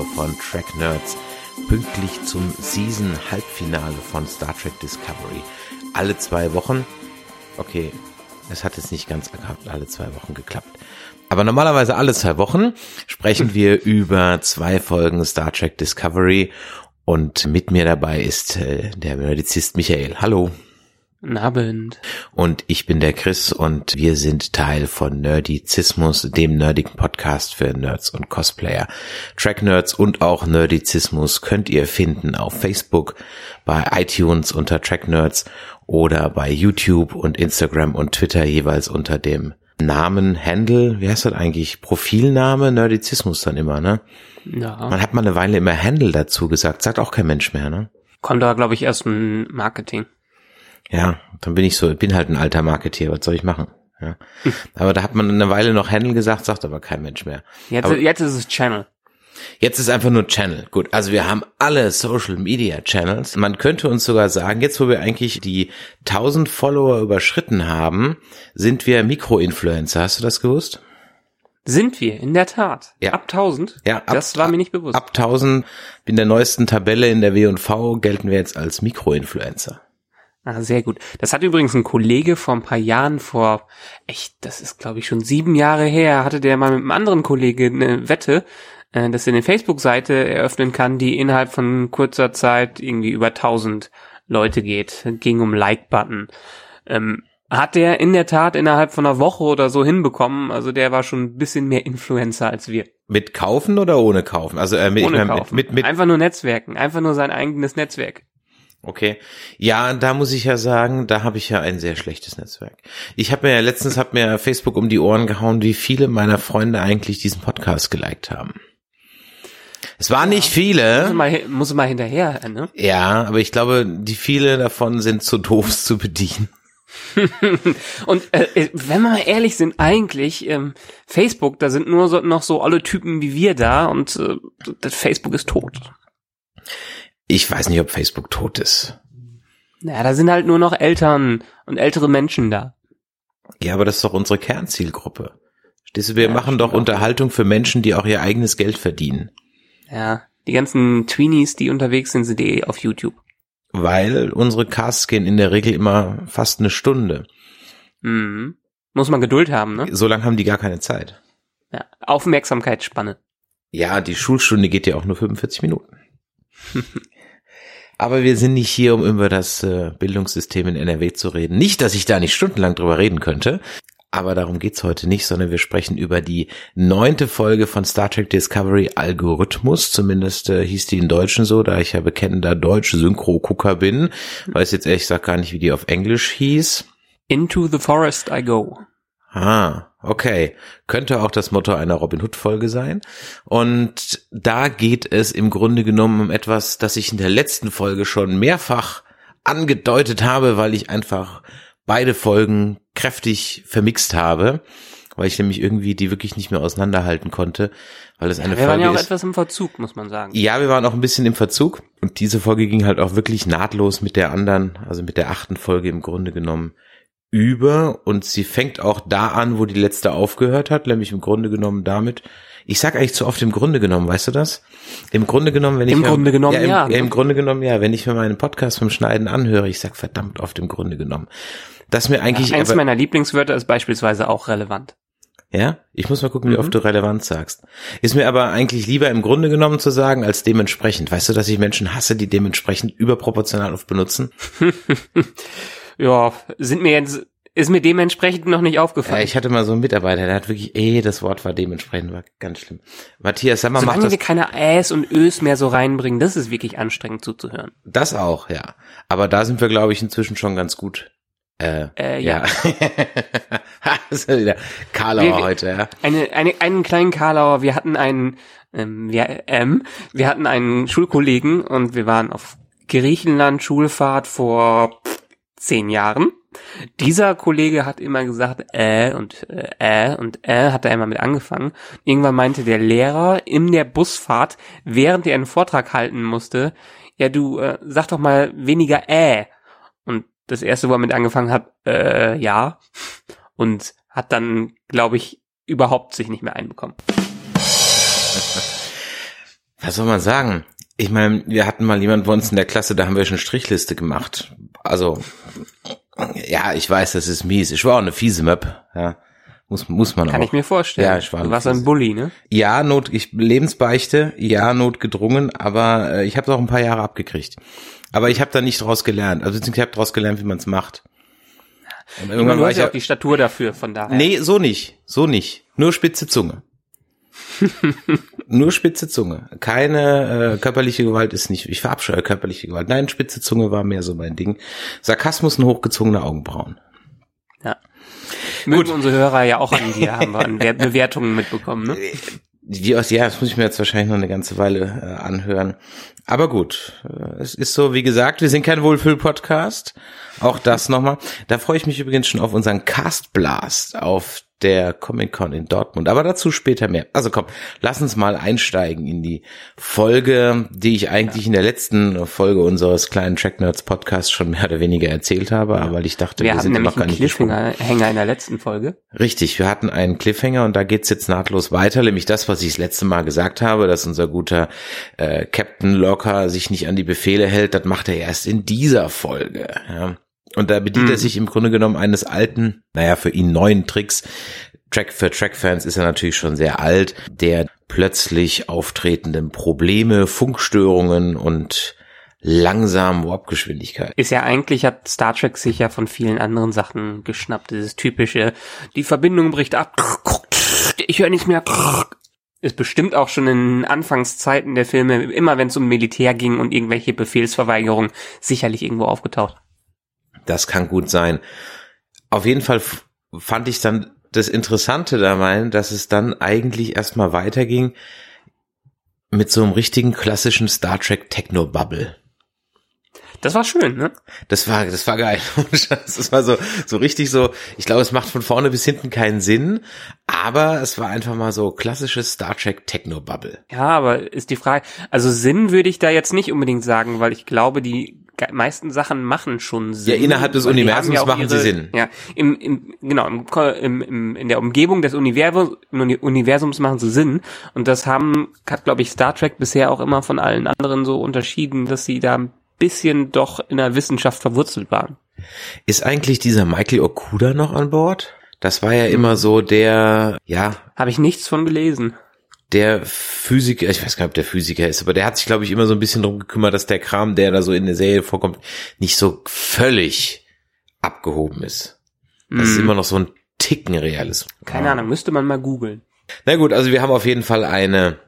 Ausgabe von Track Nerds, pünktlich zum Season-Halbfinale von Star Trek Discovery. Alle zwei Wochen, okay, es hat jetzt nicht ganz alle zwei Wochen geklappt. Aber normalerweise alle zwei Wochen sprechen wir über zwei Folgen Star Trek Discovery und mit mir dabei ist äh, der Nerdizist Michael. Hallo. Guten Abend. Und ich bin der Chris und wir sind Teil von Nerdizismus, dem nerdigen Podcast für Nerds und Cosplayer. Track Nerds und auch Nerdizismus könnt ihr finden auf Facebook, bei iTunes unter Track Nerds oder bei YouTube und Instagram und Twitter jeweils unter dem Namen, Handle, wie heißt das eigentlich? Profilname, Nerdizismus dann immer, ne? Ja. Man hat mal eine Weile immer Handle dazu gesagt, sagt auch kein Mensch mehr, ne? Kommt da, glaube ich, erst ein Marketing. Ja, dann bin ich so, bin halt ein alter Marketeer, was soll ich machen? Ja. Aber da hat man eine Weile noch Handle gesagt, sagt aber kein Mensch mehr. Jetzt, aber jetzt ist es Channel. Jetzt ist einfach nur Channel. Gut, also wir haben alle Social Media Channels. Man könnte uns sogar sagen, jetzt wo wir eigentlich die 1000 Follower überschritten haben, sind wir Mikroinfluencer. Hast du das gewusst? Sind wir, in der Tat. Ja. Ab 1000? Ja, ab, das war mir nicht bewusst. Ab 1000 in der neuesten Tabelle in der W&V gelten wir jetzt als Mikroinfluencer. Ah, sehr gut. Das hat übrigens ein Kollege vor ein paar Jahren, vor echt, das ist glaube ich schon sieben Jahre her, hatte der mal mit einem anderen Kollege eine Wette, äh, dass er eine Facebook-Seite eröffnen kann, die innerhalb von kurzer Zeit irgendwie über 1000 Leute geht. Ging um Like-Button. Ähm, hat der in der Tat innerhalb von einer Woche oder so hinbekommen. Also der war schon ein bisschen mehr Influencer als wir. Mit kaufen oder ohne kaufen? Also äh, mit, ohne kaufen. Mit, mit, mit einfach nur Netzwerken, einfach nur sein eigenes Netzwerk. Okay. Ja, da muss ich ja sagen, da habe ich ja ein sehr schlechtes Netzwerk. Ich habe mir ja letztens hat mir Facebook um die Ohren gehauen, wie viele meiner Freunde eigentlich diesen Podcast geliked haben. Es waren ja. nicht viele. Muss mal, muss mal hinterher, ne? Ja, aber ich glaube, die viele davon sind zu doof zu bedienen. und äh, äh, wenn wir mal ehrlich sind, eigentlich ähm, Facebook, da sind nur so, noch so alle Typen wie wir da und äh, das Facebook ist tot. Ich weiß nicht, ob Facebook tot ist. Naja, da sind halt nur noch Eltern und ältere Menschen da. Ja, aber das ist doch unsere Kernzielgruppe. Stehst du, wir ja, machen doch Unterhaltung für Menschen, die auch ihr eigenes Geld verdienen. Ja, die ganzen Tweenies, die unterwegs sind, sind eh auf YouTube. Weil unsere Casts gehen in der Regel immer fast eine Stunde. Mhm. Muss man Geduld haben, ne? So lange haben die gar keine Zeit. Ja, Aufmerksamkeitsspanne. Ja, die Schulstunde geht ja auch nur 45 Minuten. Aber wir sind nicht hier, um über das äh, Bildungssystem in NRW zu reden. Nicht, dass ich da nicht stundenlang drüber reden könnte. Aber darum geht's heute nicht, sondern wir sprechen über die neunte Folge von Star Trek Discovery Algorithmus. Zumindest äh, hieß die in Deutschen so, da ich ja bekennender Deutsch-Synchro-Gucker bin. Weiß jetzt ehrlich gesagt gar nicht, wie die auf Englisch hieß. Into the Forest I Go. Ah, okay. Könnte auch das Motto einer Robin Hood Folge sein. Und da geht es im Grunde genommen um etwas, das ich in der letzten Folge schon mehrfach angedeutet habe, weil ich einfach beide Folgen kräftig vermixt habe, weil ich nämlich irgendwie die wirklich nicht mehr auseinanderhalten konnte, weil es eine ja, wir Folge waren ja auch ist. etwas im Verzug, muss man sagen. Ja, wir waren auch ein bisschen im Verzug und diese Folge ging halt auch wirklich nahtlos mit der anderen, also mit der achten Folge im Grunde genommen über und sie fängt auch da an, wo die letzte aufgehört hat, nämlich im Grunde genommen damit. Ich sag eigentlich zu oft im Grunde genommen, weißt du das? Im Grunde genommen, wenn ich im Grunde genommen ja, im, ja, ne? im Grunde genommen ja, wenn ich mir meinen Podcast vom Schneiden anhöre, ich sag verdammt oft im Grunde genommen. Das mir eigentlich ja, eins meiner Lieblingswörter ist beispielsweise auch relevant. Ja, ich muss mal gucken, wie mhm. oft du relevant sagst. Ist mir aber eigentlich lieber im Grunde genommen zu sagen als dementsprechend. Weißt du, dass ich Menschen hasse, die dementsprechend überproportional oft benutzen? ja, sind mir jetzt, ist mir dementsprechend noch nicht aufgefallen. Ja, ich hatte mal so einen Mitarbeiter, der hat wirklich, eh, das Wort war dementsprechend, war ganz schlimm. Matthias, sag mal, Solange macht das. wir keine Äs und Ös mehr so reinbringen, das ist wirklich anstrengend zuzuhören. Das auch, ja. Aber da sind wir, glaube ich, inzwischen schon ganz gut. Äh, äh ja. ja. das ist wieder Karlauer wir, heute, ja. Eine, eine, einen kleinen Karlauer, wir hatten einen, ähm, wir, ähm, wir hatten einen Schulkollegen und wir waren auf Griechenland Schulfahrt vor zehn Jahren. Dieser Kollege hat immer gesagt, äh und äh, äh und äh hat er immer mit angefangen. Irgendwann meinte der Lehrer in der Busfahrt, während er einen Vortrag halten musste, ja du äh, sag doch mal weniger äh. Und das erste, wo er mit angefangen hat, äh, ja. Und hat dann, glaube ich, überhaupt sich nicht mehr einbekommen. Was soll man sagen? Ich meine, wir hatten mal jemanden bei uns in der Klasse, da haben wir schon Strichliste gemacht. Also, ja, ich weiß, das ist mies. Ich war auch eine fiese Möp, ja. Muss, muss man Kann auch. ich mir vorstellen. Ja, ich war du warst ein Bully, ne? Ja, Not, ich Lebensbeichte, ja, notgedrungen, aber äh, ich habe es auch ein paar Jahre abgekriegt. Aber ich habe da nicht draus gelernt. Also ich habe draus gelernt, wie man es macht. Und Irgendwann war ich ja, auch die Statur dafür, von daher. Nee, so nicht. So nicht. Nur spitze Zunge. Nur spitze Zunge. Keine äh, körperliche Gewalt ist nicht. Ich verabscheue körperliche Gewalt. Nein, spitze Zunge war mehr so mein Ding. Sarkasmus und hochgezogene Augenbrauen. Ja. Mögen unsere Hörer ja auch an dir, haben wir an Wer- Bewertungen mitbekommen, ne? Die aus, ja, das muss ich mir jetzt wahrscheinlich noch eine ganze Weile äh, anhören. Aber gut, äh, es ist so, wie gesagt, wir sind kein Wohlfühl-Podcast. Auch das nochmal. Da freue ich mich übrigens schon auf unseren Cast Blast auf der Comic Con in Dortmund. Aber dazu später mehr. Also komm, lass uns mal einsteigen in die Folge, die ich eigentlich in der letzten Folge unseres kleinen Track Nerds Podcasts schon mehr oder weniger erzählt habe, aber ich dachte, Wir wir, hatten sind ja noch gar einen nicht gesprungen. Cliffhanger in der letzten Folge. Richtig, wir hatten einen Cliffhanger und da geht's jetzt nahtlos weiter, nämlich das, was ich das letzte Mal gesagt habe, dass unser guter äh, Captain Locker sich nicht an die Befehle hält, das macht er erst in dieser Folge. Ja. Und da bedient Mhm. er sich im Grunde genommen eines alten, naja, für ihn neuen Tricks. Track für Track-Fans ist er natürlich schon sehr alt, der plötzlich auftretenden Probleme, Funkstörungen und langsamen Warpgeschwindigkeit. Ist ja eigentlich, hat Star Trek sich ja von vielen anderen Sachen geschnappt. Dieses typische, die Verbindung bricht ab, ich höre nicht mehr. Ist bestimmt auch schon in Anfangszeiten der Filme, immer wenn es um Militär ging und irgendwelche Befehlsverweigerungen, sicherlich irgendwo aufgetaucht. Das kann gut sein. Auf jeden Fall fand ich dann das Interessante dabei, dass es dann eigentlich erstmal weiterging mit so einem richtigen klassischen Star Trek Techno Bubble. Das war schön, ne? Das war, das war geil. Das war so, so richtig so, ich glaube, es macht von vorne bis hinten keinen Sinn, aber es war einfach mal so klassisches Star Trek Techno Bubble. Ja, aber ist die Frage, also Sinn würde ich da jetzt nicht unbedingt sagen, weil ich glaube, die meisten Sachen machen schon Sinn. Ja, innerhalb des Universums ja machen sie Sinn. Ja, im, im, genau, im, im, in der Umgebung des Universums, Universums machen sie Sinn. Und das haben, hat, glaube ich, Star Trek bisher auch immer von allen anderen so unterschieden, dass sie da ein bisschen doch in der Wissenschaft verwurzelt waren. Ist eigentlich dieser Michael Okuda noch an Bord? Das war ja immer so der, ja, Habe ich nichts von gelesen. Der Physiker, ich weiß gar nicht, ob der Physiker ist, aber der hat sich, glaube ich, immer so ein bisschen drum gekümmert, dass der Kram, der da so in der Serie vorkommt, nicht so völlig abgehoben ist. Das ist Hm, immer noch so ein Ticken Realismus. Keine Ahnung, müsste man mal googeln. Na gut, also wir haben auf jeden Fall eine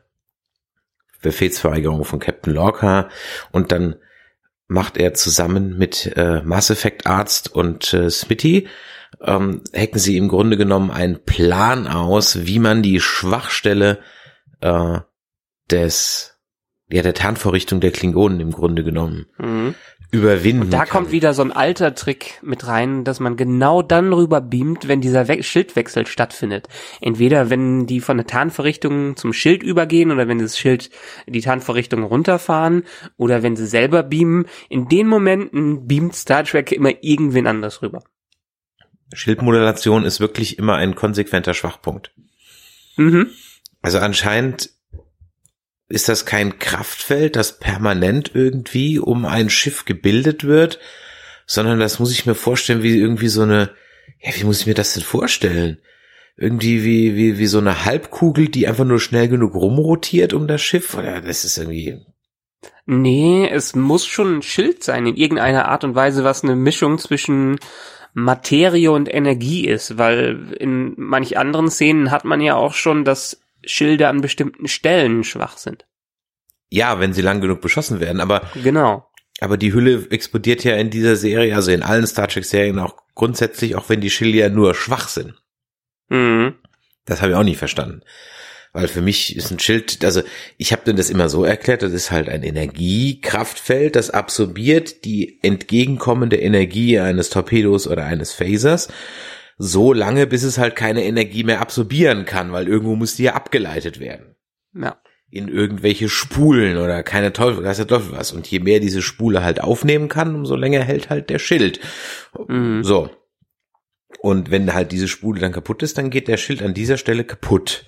Befehlsverweigerung von Captain Lorca und dann macht er zusammen mit äh, Mass Effect Arzt und äh, Smitty ähm, hacken sie im Grunde genommen einen Plan aus, wie man die Schwachstelle äh, des ja der Tarnvorrichtung der Klingonen im Grunde genommen Mhm. überwinden Da kann. kommt wieder so ein alter Trick mit rein, dass man genau dann rüber beamt, wenn dieser We Schildwechsel stattfindet. Entweder wenn die von der Tarnvorrichtung zum Schild übergehen oder wenn das Schild die Tarnvorrichtung runterfahren oder wenn sie selber beamen. In den Momenten beamt Star Trek immer irgendwen anders rüber. Schildmodulation ist wirklich immer ein konsequenter Schwachpunkt. Mhm. Also anscheinend ist das kein Kraftfeld, das permanent irgendwie um ein Schiff gebildet wird, sondern das muss ich mir vorstellen wie irgendwie so eine, ja, wie muss ich mir das denn vorstellen? Irgendwie wie, wie, wie so eine Halbkugel, die einfach nur schnell genug rumrotiert um das Schiff? Oder das ist irgendwie, Nee, es muss schon ein Schild sein, in irgendeiner Art und Weise, was eine Mischung zwischen Materie und Energie ist, weil in manch anderen Szenen hat man ja auch schon, dass Schilde an bestimmten Stellen schwach sind. ja, wenn sie lang genug beschossen werden, aber Genau. Aber die Hülle explodiert ja in dieser Serie, also in allen Star Trek Serien auch grundsätzlich, auch wenn die Schilde ja nur schwach sind. Mhm. Das habe ich auch nie verstanden. Weil für mich ist ein Schild, also ich habe denn das immer so erklärt, das ist halt ein Energiekraftfeld, das absorbiert die entgegenkommende Energie eines Torpedos oder eines Phasers so lange, bis es halt keine Energie mehr absorbieren kann, weil irgendwo muss die ja abgeleitet werden. Ja. In irgendwelche Spulen oder keine Teufel, weiß der Teufel was. Und je mehr diese Spule halt aufnehmen kann, umso länger hält halt der Schild. Mhm. So. Und wenn halt diese Spule dann kaputt ist, dann geht der Schild an dieser Stelle kaputt.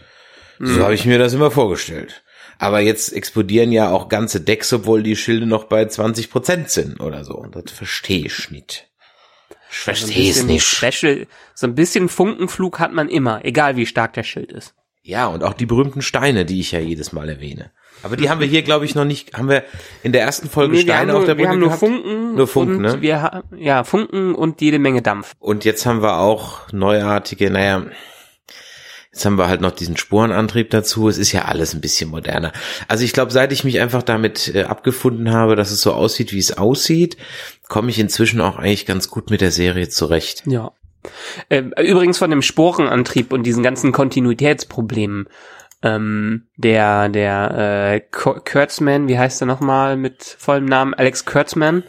So habe ich mir das immer vorgestellt. Aber jetzt explodieren ja auch ganze Decks, obwohl die Schilde noch bei 20 Prozent sind oder so. Das verstehe ich nicht. Ich verstehe es nicht. Special, so ein bisschen Funkenflug hat man immer, egal wie stark der Schild ist. Ja, und auch die berühmten Steine, die ich ja jedes Mal erwähne. Aber die haben wir hier, glaube ich, noch nicht. Haben wir in der ersten Folge nee, Steine nur, auf der Brücke Wir haben nur gehabt? Funken, Nur Funken, ne? Wir, ja, Funken und jede Menge Dampf. Und jetzt haben wir auch neuartige, naja, jetzt haben wir halt noch diesen Spurenantrieb dazu. Es ist ja alles ein bisschen moderner. Also ich glaube, seit ich mich einfach damit äh, abgefunden habe, dass es so aussieht, wie es aussieht, komme ich inzwischen auch eigentlich ganz gut mit der Serie zurecht. Ja. Ähm, übrigens von dem Sporenantrieb und diesen ganzen Kontinuitätsproblemen. Ähm, der, der äh, Kur- Kurtzman, wie heißt er nochmal mit vollem Namen? Alex Kurtzman.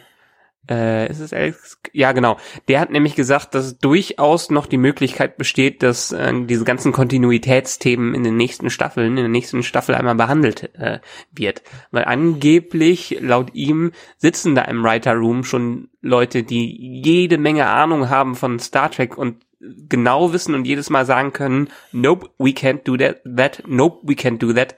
Äh, ist es Alex? Ja, genau. Der hat nämlich gesagt, dass durchaus noch die Möglichkeit besteht, dass äh, diese ganzen Kontinuitätsthemen in den nächsten Staffeln, in der nächsten Staffel einmal behandelt äh, wird. Weil angeblich, laut ihm, sitzen da im Writer Room schon Leute, die jede Menge Ahnung haben von Star Trek und genau wissen und jedes Mal sagen können, nope, we can't do that, that, nope, we can't do that.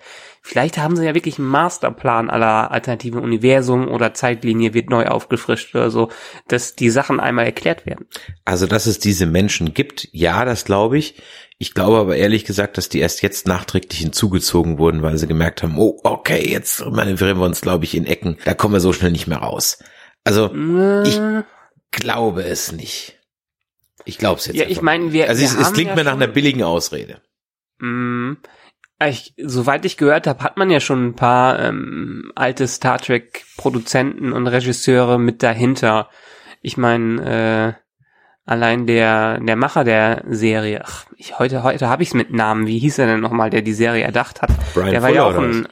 Vielleicht haben sie ja wirklich einen Masterplan aller alternativen Universum oder Zeitlinie wird neu aufgefrischt oder so, dass die Sachen einmal erklärt werden. Also, dass es diese Menschen gibt, ja, das glaube ich. Ich glaube aber ehrlich gesagt, dass die erst jetzt nachträglich hinzugezogen wurden, weil sie gemerkt haben, oh, okay, jetzt manövrieren wir uns, glaube ich, in Ecken. Da kommen wir so schnell nicht mehr raus. Also, ich Äh, glaube es nicht. Ich glaube es jetzt ja, ich meine, wir, Also wir es, es klingt ja mir nach einer billigen Ausrede. Mm, Ich, soweit ich gehört habe, hat man ja schon ein paar ähm, alte Star Trek Produzenten und Regisseure mit dahinter. Ich meine, äh, allein der der Macher der Serie, ach, ich, heute heute habe ich es mit Namen. Wie hieß er denn nochmal, der die Serie erdacht hat? Brian der war Fuller ja auch ein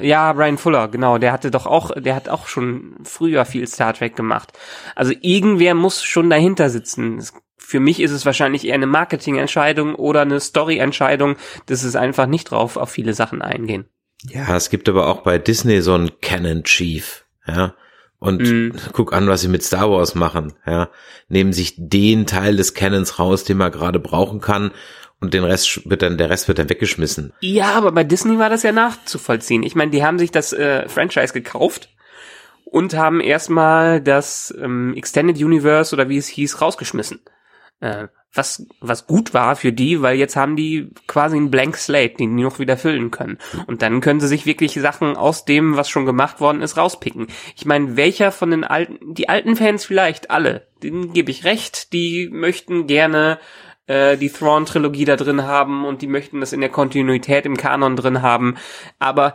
ja, Brian Fuller, genau, der hatte doch auch, der hat auch schon früher viel Star Trek gemacht. Also irgendwer muss schon dahinter sitzen. Es- Für mich ist es wahrscheinlich eher eine Marketingentscheidung oder eine Storyentscheidung, dass es einfach nicht drauf auf viele Sachen eingehen. Ja, es gibt aber auch bei Disney so einen Canon Chief, ja. Und Mhm. guck an, was sie mit Star Wars machen, ja. Nehmen sich den Teil des Canons raus, den man gerade brauchen kann, und den Rest wird dann, der Rest wird dann weggeschmissen. Ja, aber bei Disney war das ja nachzuvollziehen. Ich meine, die haben sich das äh, Franchise gekauft und haben erstmal das ähm, Extended Universe oder wie es hieß rausgeschmissen. Äh, was was gut war für die, weil jetzt haben die quasi einen Blank Slate, den die noch wieder füllen können. Und dann können sie sich wirklich Sachen aus dem, was schon gemacht worden ist, rauspicken. Ich meine, welcher von den alten, die alten Fans vielleicht alle, denen gebe ich recht, die möchten gerne äh, die Thrawn-Trilogie da drin haben und die möchten das in der Kontinuität im Kanon drin haben. Aber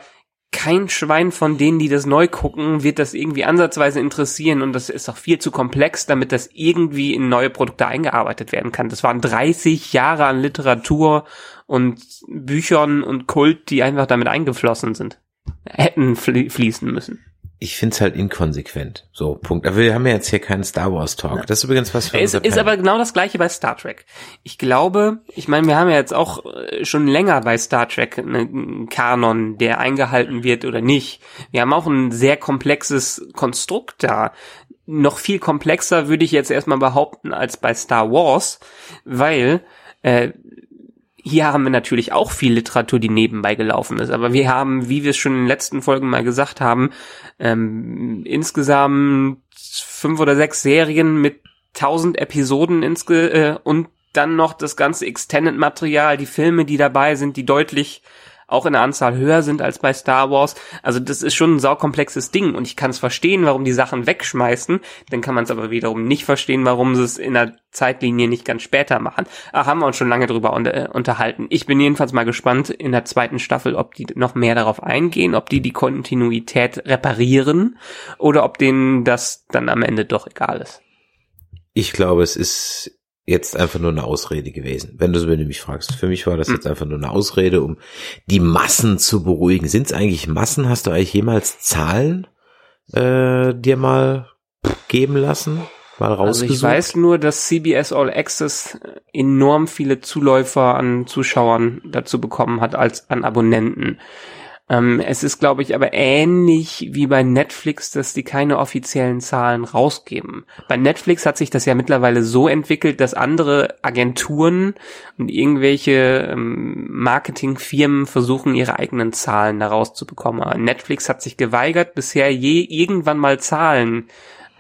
kein Schwein von denen, die das neu gucken, wird das irgendwie ansatzweise interessieren und das ist auch viel zu komplex, damit das irgendwie in neue Produkte eingearbeitet werden kann. Das waren 30 Jahre an Literatur und Büchern und Kult, die einfach damit eingeflossen sind. Hätten flie fließen müssen. Ich find's halt inkonsequent. So, Punkt. Aber wir haben ja jetzt hier keinen Star Wars Talk. Das ist übrigens was für Es ist Panel. aber genau das gleiche bei Star Trek. Ich glaube, ich meine, wir haben ja jetzt auch äh, schon länger bei Star Trek einen Kanon, der eingehalten wird oder nicht. Wir haben auch ein sehr komplexes Konstrukt da. Noch viel komplexer würde ich jetzt erstmal behaupten als bei Star Wars, weil äh, hier haben wir natürlich auch viel Literatur, die nebenbei gelaufen ist. Aber wir haben, wie wir es schon in den letzten Folgen mal gesagt haben, ähm, insgesamt fünf oder sechs Serien mit tausend Episoden insge äh, und dann noch das ganze Extended-Material, die Filme, die dabei sind, die deutlich auch in der Anzahl höher sind als bei Star Wars. Also das ist schon ein saukomplexes Ding und ich kann es verstehen, warum die Sachen wegschmeißen. Dann kann man es aber wiederum nicht verstehen, warum sie es in der Zeitlinie nicht ganz später machen. Da haben wir uns schon lange drüber äh, unterhalten. Ich bin jedenfalls mal gespannt in der zweiten Staffel, ob die noch mehr darauf eingehen, ob die die Kontinuität reparieren oder ob denen das dann am Ende doch egal ist. Ich glaube, es ist jetzt einfach nur eine Ausrede gewesen, wenn du es mich fragst. Für mich war das Hm. jetzt einfach nur eine Ausrede, um die Massen zu beruhigen. Sind es eigentlich Massen? Hast du eigentlich jemals Zahlen äh, dir mal geben lassen? Mal Also rausgesucht? ich weiß nur, dass CBS All Access enorm viele Zuläufer an Zuschauern dazu bekommen hat als an Abonnenten. Ähm, es ist, glaube ich, aber ähnlich wie bei Netflix, dass die keine offiziellen Zahlen rausgeben. Bei Netflix hat sich das ja mittlerweile so entwickelt, dass andere Agenturen und irgendwelche ähm, Marketingfirmen versuchen, ihre eigenen Zahlen da rauszubekommen. Aber Netflix hat sich geweigert, bisher je irgendwann mal Zahlen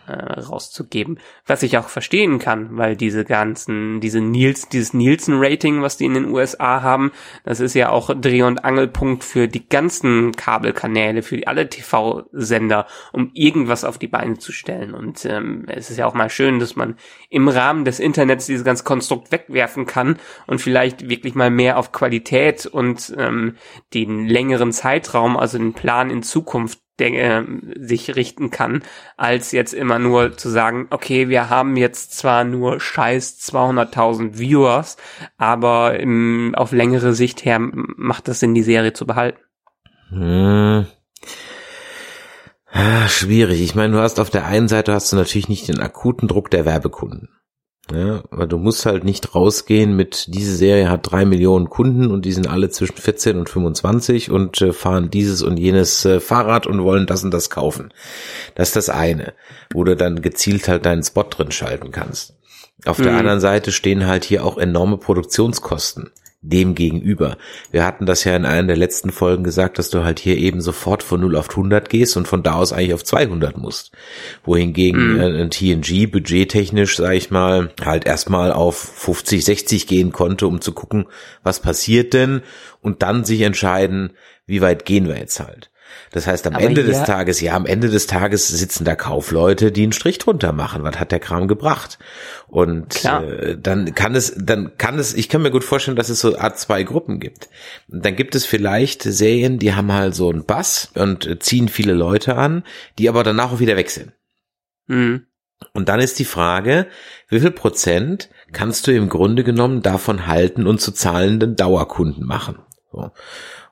äh, rauszugeben. Was ich auch verstehen kann, weil diese ganzen, diese Niels, dieses Nielsen-Rating, was die in den USA haben, das ist ja auch Dreh- und Angelpunkt für die ganzen Kabelkanäle, für alle TV-Sender, um irgendwas auf die Beine zu stellen. Und ähm, es ist ja auch mal schön, dass man im Rahmen des Internets dieses ganze Konstrukt wegwerfen kann und vielleicht wirklich mal mehr auf Qualität und ähm, den längeren Zeitraum, also den Plan in Zukunft der, äh, sich richten kann, als jetzt immer nur zu sagen, okay, wir haben jetzt zwar nur scheiß 200.000 Viewers, aber im, auf längere Sicht her macht das Sinn, die Serie zu behalten. Hm. Ah, schwierig. Ich meine, du hast auf der einen Seite hast du natürlich nicht den akuten Druck der Werbekunden. Ja, weil du musst halt nicht rausgehen mit, diese Serie hat drei Millionen Kunden und die sind alle zwischen 14 und 25 und äh, fahren dieses und jenes äh, Fahrrad und wollen das und das kaufen. Das ist das eine, wo du dann gezielt halt deinen Spot drin schalten kannst. Auf mhm. der anderen Seite stehen halt hier auch enorme Produktionskosten dem gegenüber. Wir hatten das ja in einer der letzten Folgen gesagt, dass du halt hier eben sofort von 0 auf 100 gehst und von da aus eigentlich auf 200 musst. Wohingegen mhm. ein TNG budgettechnisch, sag ich mal, halt erstmal auf 50, 60 gehen konnte, um zu gucken, was passiert denn und dann sich entscheiden, wie weit gehen wir jetzt halt. Das heißt, am Aber Ende des Tages, ja, am Ende des Tages sitzen da Kaufleute, die einen Strich drunter machen. Was hat der Kram gebracht? Und äh, dann kann es, dann kann es, ich kann mir gut vorstellen, dass es so Art zwei Gruppen gibt. Und dann gibt es vielleicht Serien, die haben halt so einen Bass und ziehen viele Leute an, die aber danach auch wieder weg sind. Mhm. Und dann ist die Frage, wie viel Prozent kannst du im Grunde genommen davon halten und zu zahlenden Dauerkunden machen? So.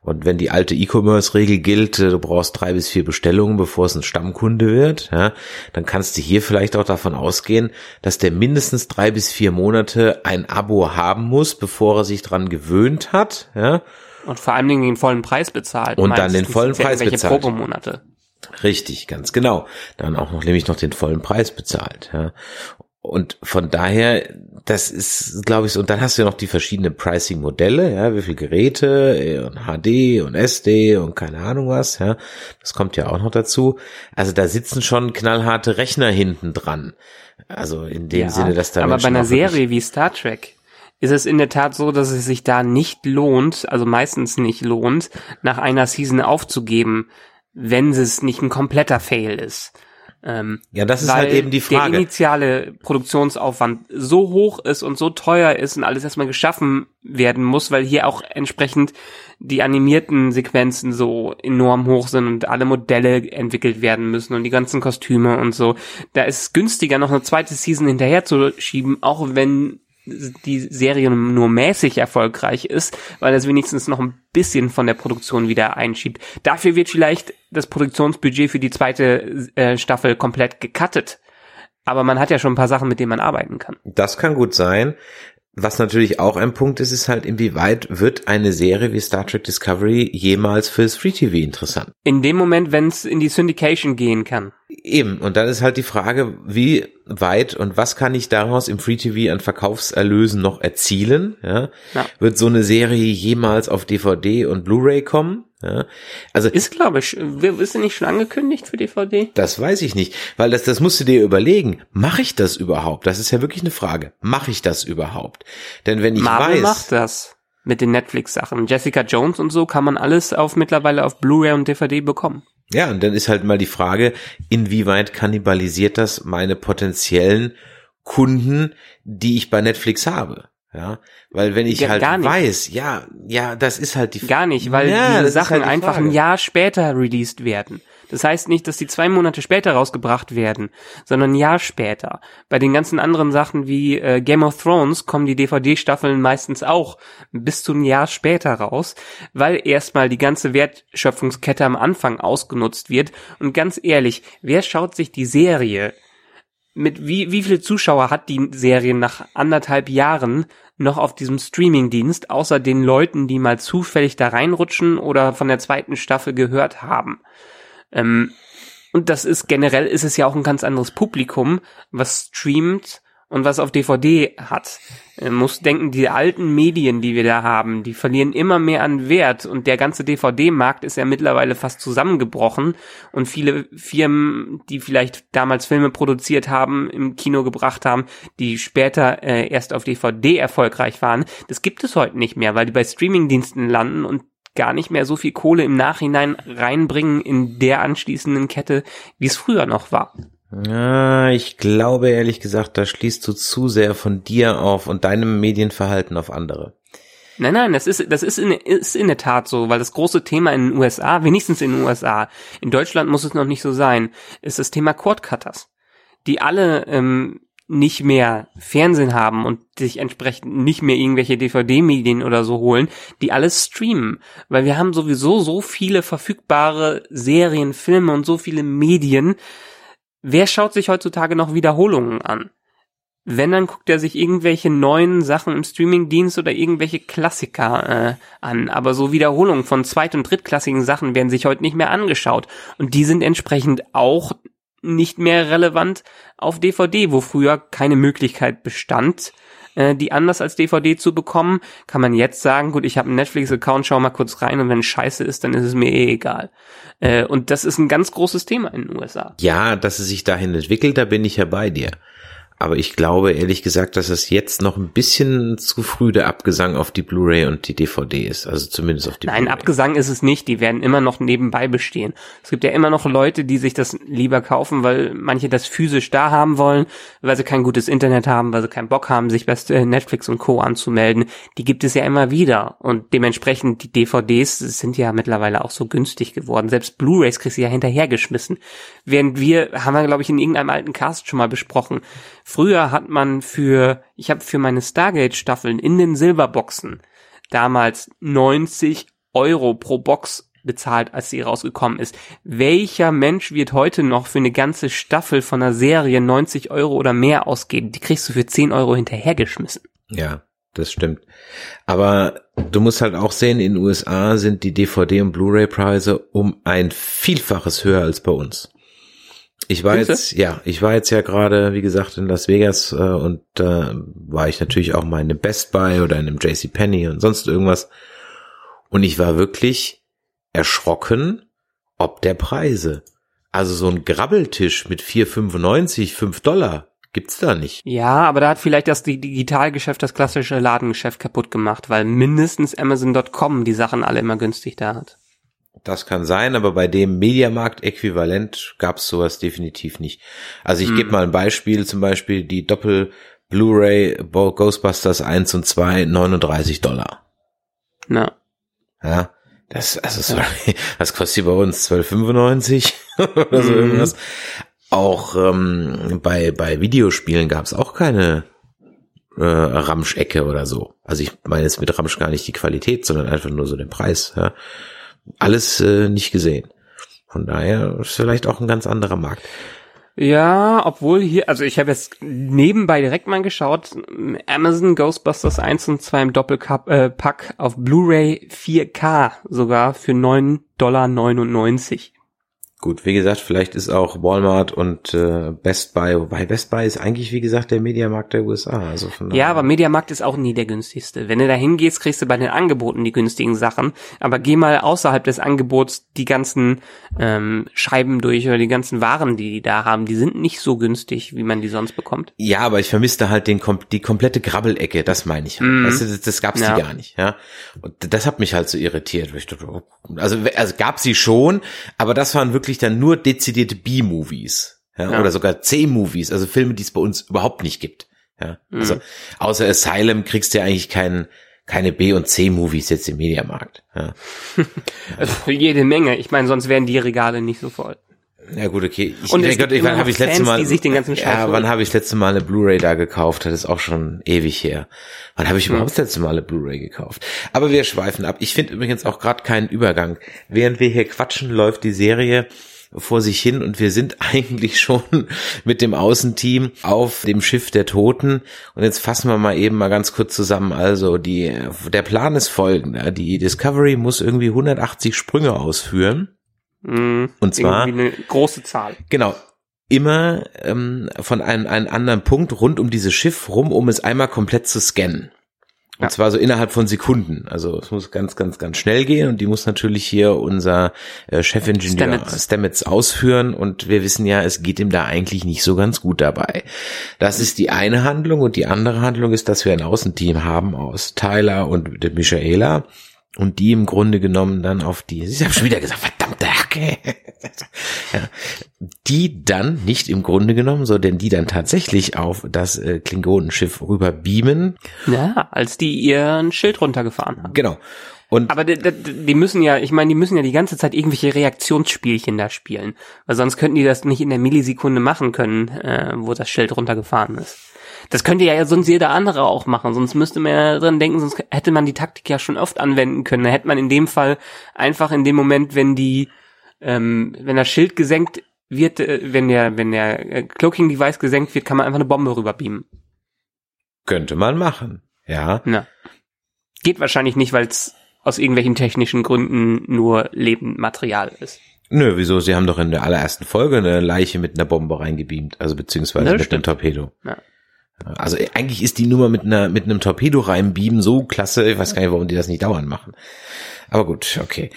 Und wenn die alte E-Commerce-Regel gilt, äh, du brauchst drei bis vier Bestellungen, bevor es ein Stammkunde wird, ja, dann kannst du hier vielleicht auch davon ausgehen, dass der mindestens drei bis vier Monate ein Abo haben muss, bevor er sich dran gewöhnt hat, ja. Und vor allen Dingen den vollen Preis bezahlt. Und dann den vollen Preis bezahlt. Probemonate. Richtig, ganz genau. Dann auch noch nämlich noch den vollen Preis bezahlt. Ja. Und von daher, das ist, glaube ich, so, und dann hast du ja noch die verschiedenen Pricing-Modelle, ja, wie viel Geräte äh, und HD und SD und keine Ahnung was, ja. Das kommt ja auch noch dazu. Also da sitzen schon knallharte Rechner hinten dran. Also in dem ja, Sinne, dass da Aber Menschen bei einer Serie wie Star Trek ist es in der Tat so, dass es sich da nicht lohnt, also meistens nicht lohnt, nach einer Season aufzugeben, wenn es nicht ein kompletter Fail ist. Ähm, ja, das ist halt eben die Frage. Der initiale Produktionsaufwand so hoch ist und so teuer ist und alles erstmal geschaffen werden muss, weil hier auch entsprechend die animierten Sequenzen so enorm hoch sind und alle Modelle entwickelt werden müssen und die ganzen Kostüme und so. Da ist es günstiger, noch eine zweite Season hinterher zu schieben, auch wenn die Serie nur mäßig erfolgreich ist, weil es wenigstens noch ein bisschen von der Produktion wieder einschiebt. Dafür wird vielleicht das Produktionsbudget für die zweite äh, Staffel komplett gecuttet. Aber man hat ja schon ein paar Sachen, mit denen man arbeiten kann. Das kann gut sein. Was natürlich auch ein Punkt ist, ist halt, inwieweit wird eine Serie wie Star Trek Discovery jemals fürs Free TV interessant? In dem Moment, wenn es in die Syndication gehen kann. Eben, und dann ist halt die Frage, wie weit und was kann ich daraus im Free TV an Verkaufserlösen noch erzielen? Ja? ja. Wird so eine Serie jemals auf DVD und Blu-ray kommen? Ja, also ist glaube ich, ist nicht schon angekündigt für DVD? Das weiß ich nicht, weil das das musst du dir überlegen. Mache ich das überhaupt? Das ist ja wirklich eine Frage. Mache ich das überhaupt? Denn wenn ich Marvel weiß, macht das mit den Netflix Sachen. Jessica Jones und so kann man alles auf mittlerweile auf Blu-ray und DVD bekommen. Ja, und dann ist halt mal die Frage, inwieweit kannibalisiert das meine potenziellen Kunden, die ich bei Netflix habe? Ja, weil wenn ich ja, halt weiß, ja, ja, das ist halt die Gar nicht, weil ja, diese Sachen halt die einfach ein Jahr später released werden. Das heißt nicht, dass die zwei Monate später rausgebracht werden, sondern ein Jahr später. Bei den ganzen anderen Sachen wie äh, Game of Thrones kommen die DVD-Staffeln meistens auch bis zu ein Jahr später raus, weil erstmal die ganze Wertschöpfungskette am Anfang ausgenutzt wird. Und ganz ehrlich, wer schaut sich die Serie mit wie, wie viele Zuschauer hat die Serie nach anderthalb Jahren noch auf diesem Streamingdienst, außer den Leuten, die mal zufällig da reinrutschen oder von der zweiten Staffel gehört haben. Ähm, und das ist generell ist es ja auch ein ganz anderes Publikum, was streamt und was auf DVD hat. Man muss denken, die alten Medien, die wir da haben, die verlieren immer mehr an Wert und der ganze DVD-Markt ist ja mittlerweile fast zusammengebrochen und viele Firmen, die vielleicht damals Filme produziert haben, im Kino gebracht haben, die später äh, erst auf DVD erfolgreich waren, das gibt es heute nicht mehr, weil die bei Streamingdiensten landen und gar nicht mehr so viel Kohle im Nachhinein reinbringen in der anschließenden Kette, wie es früher noch war. Ja, ich glaube ehrlich gesagt, da schließt du zu sehr von dir auf und deinem Medienverhalten auf andere. Nein, nein, das ist, das ist in, ist in der Tat so, weil das große Thema in den USA, wenigstens in den USA, in Deutschland muss es noch nicht so sein, ist das Thema Cordcutters, die alle ähm, nicht mehr Fernsehen haben und sich entsprechend nicht mehr irgendwelche DVD-Medien oder so holen, die alles streamen. Weil wir haben sowieso so viele verfügbare Serien, Filme und so viele Medien. Wer schaut sich heutzutage noch Wiederholungen an? Wenn, dann guckt er sich irgendwelche neuen Sachen im Streamingdienst oder irgendwelche Klassiker äh, an. Aber so Wiederholungen von zweit- und drittklassigen Sachen werden sich heute nicht mehr angeschaut. Und die sind entsprechend auch nicht mehr relevant auf DVD, wo früher keine Möglichkeit bestand, äh, die anders als DVD zu bekommen, kann man jetzt sagen, gut, ich habe einen Netflix-Account, schau mal kurz rein und wenn scheiße ist, dann ist es mir eh egal. Äh, und das ist ein ganz großes Thema in den USA. Ja, dass es sich dahin entwickelt, da bin ich ja bei dir. Aber ich glaube ehrlich gesagt, dass es jetzt noch ein bisschen zu früh der Abgesang auf die Blu-ray und die DVD ist. Also zumindest auf die Nein, Abgesang ist es nicht. Die werden immer noch nebenbei bestehen. Es gibt ja immer noch Leute, die sich das lieber kaufen, weil manche das physisch da haben wollen, weil sie kein gutes Internet haben, weil sie keinen Bock haben, sich bei Netflix und Co. anzumelden. Die gibt es ja immer wieder. Und dementsprechend die DVDs sind ja mittlerweile auch so günstig geworden. Selbst Blu-rays kriegst du ja hinterhergeschmissen. Während wir, haben wir glaube ich in irgendeinem alten Cast schon mal besprochen, Früher hat man für, ich habe für meine Stargate-Staffeln in den Silberboxen damals 90 Euro pro Box bezahlt, als sie rausgekommen ist. Welcher Mensch wird heute noch für eine ganze Staffel von einer Serie 90 Euro oder mehr ausgeben? Die kriegst du für 10 Euro hinterhergeschmissen. Ja, das stimmt. Aber du musst halt auch sehen, in den USA sind die DVD- und Blu-ray-Preise um ein Vielfaches höher als bei uns. Ich war jetzt, ja, ich war jetzt ja gerade, wie gesagt, in Las Vegas äh, und äh, war ich natürlich auch mal in einem Best Buy oder in einem JC Penney und sonst irgendwas. Und ich war wirklich erschrocken, ob der Preise. Also so ein Grabbeltisch mit 4,95, 5 Dollar gibt's da nicht. Ja, aber da hat vielleicht das Digitalgeschäft, das klassische Ladengeschäft kaputt gemacht, weil mindestens Amazon.com die Sachen alle immer günstig da hat. Das kann sein, aber bei dem Mediamarkt-Äquivalent gab es sowas definitiv nicht. Also ich hm. gebe mal ein Beispiel, zum Beispiel die Doppel Blu-ray Ghostbusters 1 und 2, 39 Dollar. Na. Ja, das, also sorry, was kostet die bei uns? 12,95 oder so mhm. irgendwas. Auch ähm, bei, bei Videospielen gab es auch keine äh, Ramschecke oder so. Also ich meine jetzt mit Ramsch gar nicht die Qualität, sondern einfach nur so den Preis. Ja alles äh, nicht gesehen. Von daher ist vielleicht auch ein ganz anderer Markt. Ja, obwohl hier, also ich habe jetzt nebenbei direkt mal geschaut, Amazon Ghostbusters 1 und 2 im Doppelpack äh, auf Blu-ray 4K sogar für 9,99 Dollar. Gut, wie gesagt, vielleicht ist auch Walmart und äh, Best Buy, wobei Best Buy ist eigentlich, wie gesagt, der Mediamarkt der USA. Also von ja, aber Mediamarkt ist auch nie der günstigste. Wenn du da hingehst, kriegst du bei den Angeboten die günstigen Sachen. Aber geh mal außerhalb des Angebots die ganzen ähm, Scheiben durch oder die ganzen Waren, die die da haben, die sind nicht so günstig, wie man die sonst bekommt. Ja, aber ich vermisste halt den die komplette Grabbelecke, das meine ich. Halt. Mm. Weißt du, das, das gab's ja. die gar nicht. Ja, und das hat mich halt so irritiert. Also, also gab sie schon, aber das waren wirklich wirklich dann nur dezidierte B-Movies. Ja, ja. Oder sogar C-Movies, also Filme, die es bei uns überhaupt nicht gibt. Ja, mhm. also außer Asylum kriegst du ja eigentlich keinen keine B- und C-Movies jetzt im Mediamarkt. Ja. also jede Menge. Ich meine, sonst wären die Regale nicht so voll. Ja gut, okay. Ich, und Gott, wann habe ich letzte Mal, ja, wann habe ich letzte Mal eine Blu-ray da gekauft? Das ist auch schon ewig her. Wann habe ich hm. überhaupt das letzte Mal eine Blu-ray gekauft? Aber wir schweifen ab. Ich finde übrigens auch gerade keinen Übergang. Während wir hier quatschen, läuft die Serie vor sich hin und wir sind eigentlich schon mit dem Außenteam auf dem Schiff der Toten. Und jetzt fassen wir mal eben mal ganz kurz zusammen. Also die, der Plan ist folgender. Die Discovery muss irgendwie 180 Sprünge ausführen. Mhm. Und zwar Irgendwie eine große Zahl. Genau. Immer ähm, von einem, einem anderen Punkt rund um dieses Schiff rum, um es einmal komplett zu scannen. Und Ja. zwar so innerhalb von Sekunden. Also es muss ganz, ganz, ganz schnell gehen und die muss natürlich hier unser äh, Chefingenieur Stamets. Stamets. ausführen und wir wissen ja, es geht ihm da eigentlich nicht so ganz gut dabei. Das ist die eine Handlung und die andere Handlung ist, dass wir ein Außenteam haben aus Tyler und Michaela und die im Grunde genommen dann auf die, ich habe schon wieder gesagt, verdammte Hacke, ja, die dann nicht im Grunde genommen, sondern die dann tatsächlich auf das äh, Klingonenschiff rüber beamen. Ja, als die ihren Schild runtergefahren haben. Genau. Und Aber die, die, müssen ja, ich meine, die müssen ja die ganze Zeit irgendwelche Reaktionsspielchen da spielen. Weil sonst könnten die das nicht in der Millisekunde machen können, äh, wo das Schild runtergefahren ist. Das könnte ja sonst jeder andere auch machen, sonst müsste man ja dran denken, sonst hätte man die Taktik ja schon oft anwenden können. Da hätte man in dem Fall einfach in dem Moment, wenn die, ähm, wenn das Schild gesenkt wird, äh, wenn der, wenn der äh, Cloaking Device gesenkt wird, kann man einfach eine Bombe rüberbeamen. könnte man machen. Ja. Na. Geht wahrscheinlich nicht, weil es aus irgendwelchen technischen Gründen nur Lebendmaterial ist. Nö, wieso? Sie haben doch in der allerersten Folge eine Leiche mit einer Bombe reingebeamt, also beziehungsweise Das mit stimmt. einem Torpedo. Ja. Also äh, eigentlich ist die Nummer mit einer mit einem Torpedo reinbeamen so klasse, ich weiß gar nicht, warum die das nicht dauernd machen. Aber gut, okay.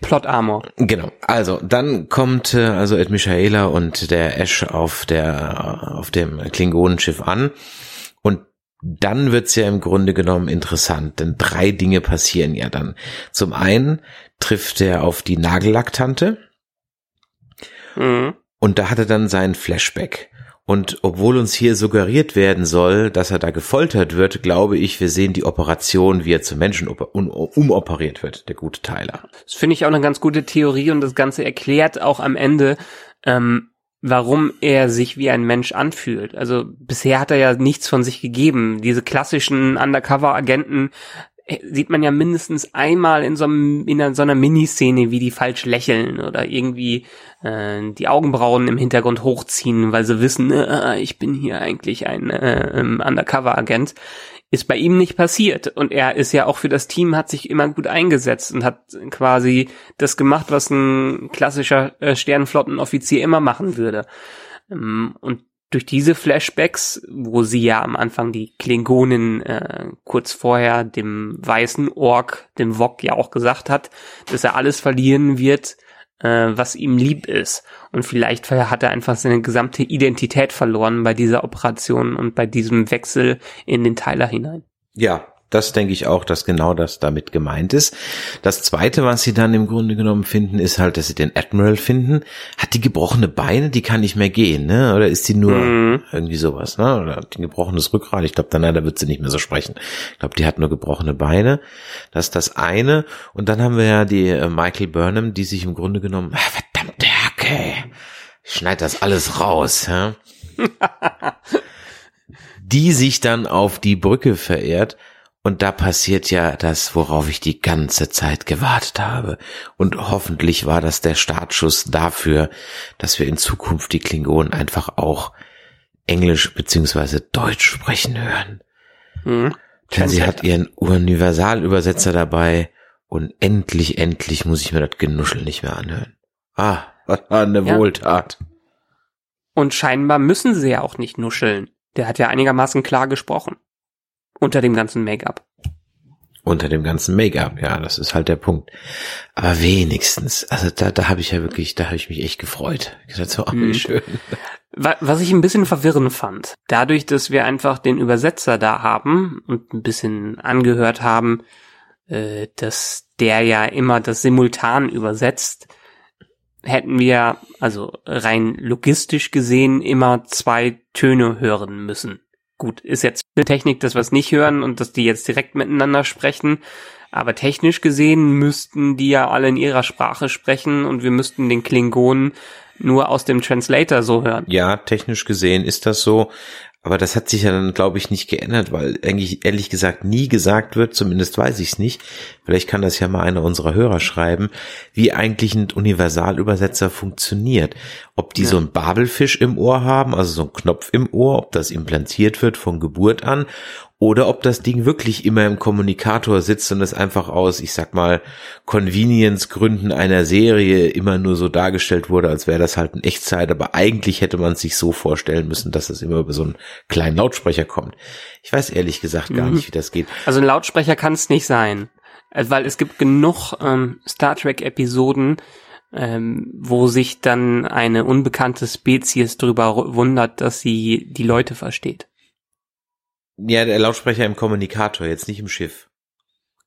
Plot Armor. Genau. Also dann kommt äh, also Ed Michaela und der Ash auf der auf dem Klingonenschiff an und dann wird's ja im Grunde genommen interessant, denn drei Dinge passieren ja dann. Zum einen trifft er auf die Nagellacktante Mhm. und da hat er dann seinen Flashback. Und obwohl uns hier suggeriert werden soll, dass er da gefoltert wird, glaube ich, wir sehen die Operation, wie er zum Menschen oper- um- umoperiert wird, der gute Tyler. Das finde ich auch eine ganz gute Theorie und das Ganze erklärt auch am Ende, ähm, warum er sich wie ein Mensch anfühlt. Also bisher hat er ja nichts von sich gegeben. Diese klassischen Undercover-Agenten sieht man ja mindestens einmal in so, einem, in so einer Miniszene, wie die falsch lächeln oder irgendwie äh, die Augenbrauen im Hintergrund hochziehen, weil sie wissen, äh, ich bin hier eigentlich ein äh, ähm, Undercover-Agent. Ist bei ihm nicht passiert. Und er ist ja auch für das Team, hat sich immer gut eingesetzt und hat quasi das gemacht, was ein klassischer äh, Sternenflottenoffizier immer machen würde. Ähm, und durch diese Flashbacks, wo sie ja am Anfang die Klingonen äh, kurz vorher dem weißen Ork, dem Wok ja auch gesagt hat, dass er alles verlieren wird, äh, was ihm lieb ist. Und vielleicht hat er einfach seine gesamte Identität verloren bei dieser Operation und bei diesem Wechsel in den Teiler hinein. Ja, das denke ich auch, dass genau das damit gemeint ist. Das zweite, was sie dann im Grunde genommen finden, ist halt, dass sie den Admiral finden. Hat die gebrochene Beine, die kann nicht mehr gehen, ne? Oder ist die nur Mhm. irgendwie sowas, ne? Oder hat die ein gebrochenes Rückgrat? Ich glaube, dann da wird sie nicht mehr so sprechen. Ich glaube, die hat nur gebrochene Beine. Das ist das eine. Und dann haben wir ja die äh, Michael Burnham, die sich im Grunde genommen, ah, verdammte Hacke, ich schneid das alles raus, ja? die sich dann auf die Brücke verehrt. Und da passiert ja das, worauf ich die ganze Zeit gewartet habe. Und hoffentlich war das der Startschuss dafür, dass wir in Zukunft die Klingonen einfach auch Englisch beziehungsweise Deutsch sprechen hören. Mhm. Denn sie hat ihren Universalübersetzer dabei und endlich, endlich muss ich mir das Genuschel nicht mehr anhören. Ah, was war eine Ja. Wohltat. Und scheinbar müssen sie ja auch nicht nuscheln. Der hat ja einigermaßen klar gesprochen. Unter dem ganzen Make-up. Unter dem ganzen Make-up, ja, das ist halt der Punkt. Aber wenigstens, also da, da habe ich ja wirklich, da habe ich mich echt gefreut. So, ach, wie Mhm. schön. Wa- Was ich ein bisschen verwirrend fand, dadurch, dass wir einfach den Übersetzer da haben und ein bisschen angehört haben, äh, dass der ja immer das simultan übersetzt, hätten wir, also rein logistisch gesehen, immer zwei Töne hören müssen. Gut, ist jetzt Technik, dass wir es nicht hören und dass die jetzt direkt miteinander sprechen. Aber technisch gesehen müssten die ja alle in ihrer Sprache sprechen und wir müssten den Klingonen nur aus dem Translator so hören. Ja, technisch gesehen ist das so. Aber das hat sich ja dann, glaube ich, nicht geändert, weil eigentlich ehrlich gesagt nie gesagt wird, zumindest weiß ich es nicht. Vielleicht kann das ja mal einer unserer Hörer schreiben, wie eigentlich ein Universalübersetzer funktioniert. Ob die ja. so einen Babelfisch im Ohr haben, also so einen Knopf im Ohr, ob das implantiert wird von Geburt an oder ob das Ding wirklich immer im Kommunikator sitzt und es einfach aus, ich sag mal, Convenience-Gründen einer Serie immer nur so dargestellt wurde, als wäre das halt in Echtzeit, aber eigentlich hätte man sich so vorstellen müssen, dass es immer über so einen kleinen Lautsprecher kommt. Ich weiß ehrlich gesagt gar mhm. nicht, wie das geht. Also ein Lautsprecher kann es nicht sein, äh, weil es gibt genug ähm, Star Trek-Episoden, ähm, wo sich dann eine unbekannte Spezies darüber wundert, dass sie die Leute versteht. Ja, der Lautsprecher im Kommunikator, jetzt nicht im Schiff.